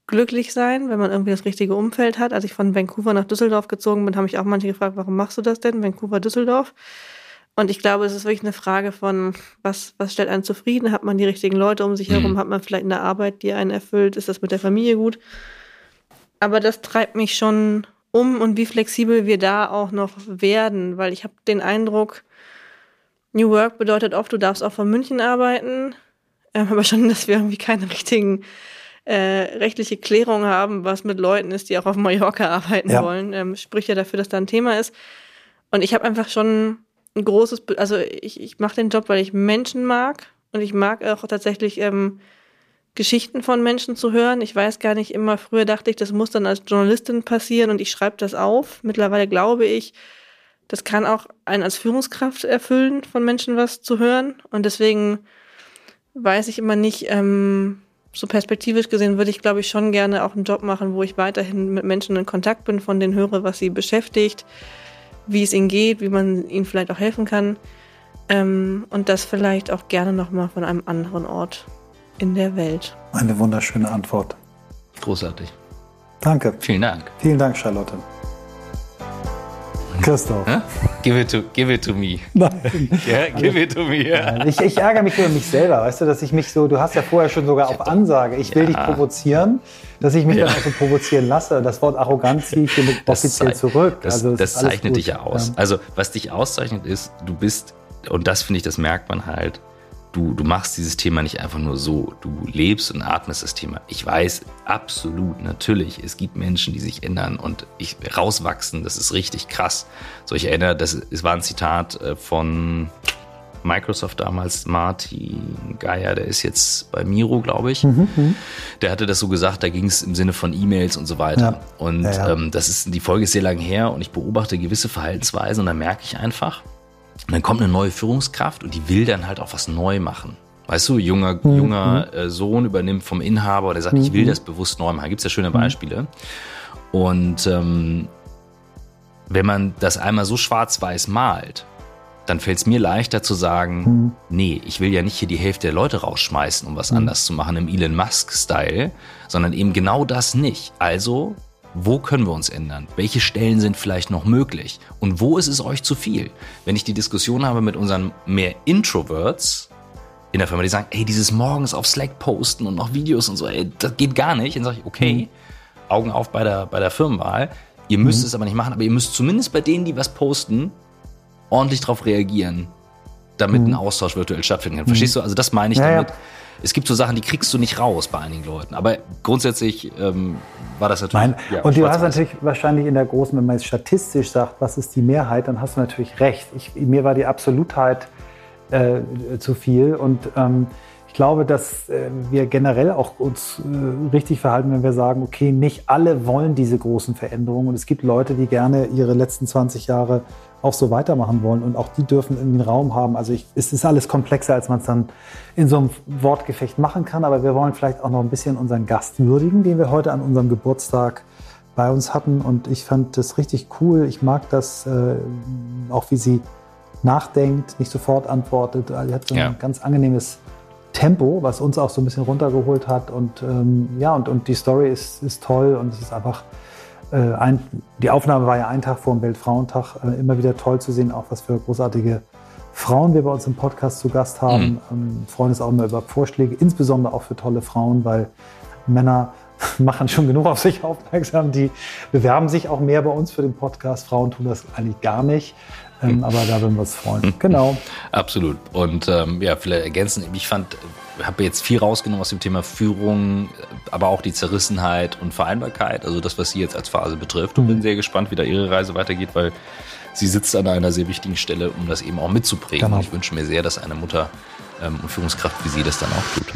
C: glücklich sein, wenn man irgendwie das richtige Umfeld hat. Als ich von Vancouver nach Düsseldorf gezogen bin, habe ich auch manche gefragt, warum machst du das denn, Vancouver, Düsseldorf? Und ich glaube, es ist wirklich eine Frage von, was, was stellt einen zufrieden? Hat man die richtigen Leute um sich mhm. herum? Hat man vielleicht eine Arbeit, die einen erfüllt? Ist das mit der Familie gut? Aber das treibt mich schon um und wie flexibel wir da auch noch werden, weil ich habe den Eindruck, New Work bedeutet oft, du darfst auch von München arbeiten, ähm, aber schon, dass wir irgendwie keine richtigen äh, rechtliche Klärung haben, was mit Leuten ist, die auch auf Mallorca arbeiten ja. wollen, ähm, spricht ja dafür, dass da ein Thema ist. Und ich habe einfach schon ein großes, also ich, ich mache den Job, weil ich Menschen mag und ich mag auch tatsächlich ähm, Geschichten von Menschen zu hören. Ich weiß gar nicht immer, früher dachte ich, das muss dann als Journalistin passieren und ich schreibe das auf. Mittlerweile glaube ich, das kann auch einen als Führungskraft erfüllen, von Menschen was zu hören. Und deswegen weiß ich immer nicht, ähm, so perspektivisch gesehen würde ich, glaube ich, schon gerne auch einen Job machen, wo ich weiterhin mit Menschen in Kontakt bin, von denen höre, was sie beschäftigt, wie es ihnen geht, wie man ihnen vielleicht auch helfen kann. Ähm, und das vielleicht auch gerne nochmal von einem anderen Ort in der Welt.
A: Eine wunderschöne Antwort.
B: Großartig.
A: Danke.
B: Vielen Dank.
A: Vielen Dank, Charlotte. Christoph. Huh?
B: Give it to, give it to me. Nein. yeah, give it to me.
A: Yeah. Ich, ich, ärgere mich über mich selber, weißt du, dass ich mich so, du hast ja vorher schon sogar auf Ansage, ich will ja. dich provozieren, dass ich mich ja. dann auch so provozieren lasse. Das Wort Arroganz ziehe ich offiziell zurück.
B: Das, also, das zeichnet gut. dich ja aus. Ja. Also was dich auszeichnet ist, du bist, und das finde ich, das merkt man halt, du, du machst dieses Thema nicht einfach nur so. Du lebst und atmest das Thema. Ich weiß absolut, natürlich, es gibt Menschen, die sich ändern und ich rauswachsen. Das ist richtig krass. So, ich erinnere, das es war ein Zitat äh, von Microsoft damals, Martin Geier, der ist jetzt bei Miro, glaube ich. Mhm, mhm, der hatte das so gesagt, da ging es im Sinne von E-Mails und so weiter. Ja. Und ja, ja. Ähm, das ist, die Folge ist sehr lange her und ich beobachte gewisse Verhaltensweisen und da merke ich einfach, und dann kommt eine neue Führungskraft und die will dann halt auch was neu machen. Weißt du, junger, mhm. junger äh, Sohn übernimmt vom Inhaber, der sagt, mhm. ich will mhm. das bewusst neu machen. Gibt es ja schöne. Beispiele. Und ähm, wenn man das einmal so schwarz-weiß malt, dann fällt es mir leichter zu sagen, mhm. nee, ich will ja nicht hier die Hälfte der Leute rausschmeißen, um was mhm. anders zu machen im Elon Musk-Style, sondern eben genau das nicht. Also, wo können wir uns ändern? Welche Stellen sind vielleicht noch möglich? Und wo ist es euch zu viel? Wenn ich die Diskussion habe mit unseren mehr Introverts in der Firma, die sagen, ey, dieses morgens auf Slack posten und noch Videos und so, ey, das geht gar nicht. Dann sage ich, okay, mhm. Augen auf bei der, bei der Firmenwahl. Ihr müsst mhm. es aber nicht machen, aber ihr müsst zumindest bei denen, die was posten, ordentlich darauf reagieren, damit mhm. ein Austausch virtuell stattfinden kann. Verstehst mhm. du? Also das meine ich ja, damit. Ja. Es gibt so Sachen, die kriegst du nicht raus bei einigen Leuten. Aber grundsätzlich ähm, war das natürlich. Nein.
A: Ja, und du hast natürlich wahrscheinlich in der großen, wenn man jetzt statistisch sagt, was ist die Mehrheit, dann hast du natürlich recht. Ich, mir war die Absolutheit äh, zu viel. Und ähm, ich glaube, dass äh, wir generell auch uns äh, richtig verhalten, wenn wir sagen, okay, nicht alle wollen diese großen Veränderungen. Und es gibt Leute, die gerne ihre letzten 20 Jahre auch so weitermachen wollen. Und auch die dürfen irgendwie einen Raum haben. Also ich, es ist alles komplexer, als man es dann in so einem Wortgefecht machen kann. Aber wir wollen vielleicht auch noch ein bisschen unseren Gast würdigen, den wir heute an unserem Geburtstag bei uns hatten. Und ich fand das richtig cool. Ich mag das, äh, auch wie sie nachdenkt, nicht sofort antwortet. Sie hat so ein ja. ganz angenehmes Tempo, was uns auch so ein bisschen runtergeholt hat. Und ähm, ja, und, und die Story ist, ist toll und es ist einfach ein, die Aufnahme war ja ein Tag vor dem Weltfrauentag. Äh, immer wieder toll zu sehen, auch was für großartige Frauen wir bei uns im Podcast zu Gast haben. Mhm. Ähm, freuen uns auch immer über Vorschläge, insbesondere auch für tolle Frauen, weil Männer machen schon genug auf sich aufmerksam. Die bewerben sich auch mehr bei uns für den Podcast. Frauen tun das eigentlich gar nicht. Ähm, aber da würden wir uns freuen. Genau.
B: Absolut. Und ähm, ja, vielleicht ergänzen, ich fand, habe jetzt viel rausgenommen aus dem Thema Führung, aber auch die Zerrissenheit und Vereinbarkeit, also das, was sie jetzt als Phase betrifft. Und mhm. bin sehr gespannt, wie da ihre Reise weitergeht, weil sie sitzt an einer sehr wichtigen Stelle, um das eben auch mitzuprägen. Genau. Und ich wünsche mir sehr, dass eine Mutter ähm, und Führungskraft wie sie das dann auch tut.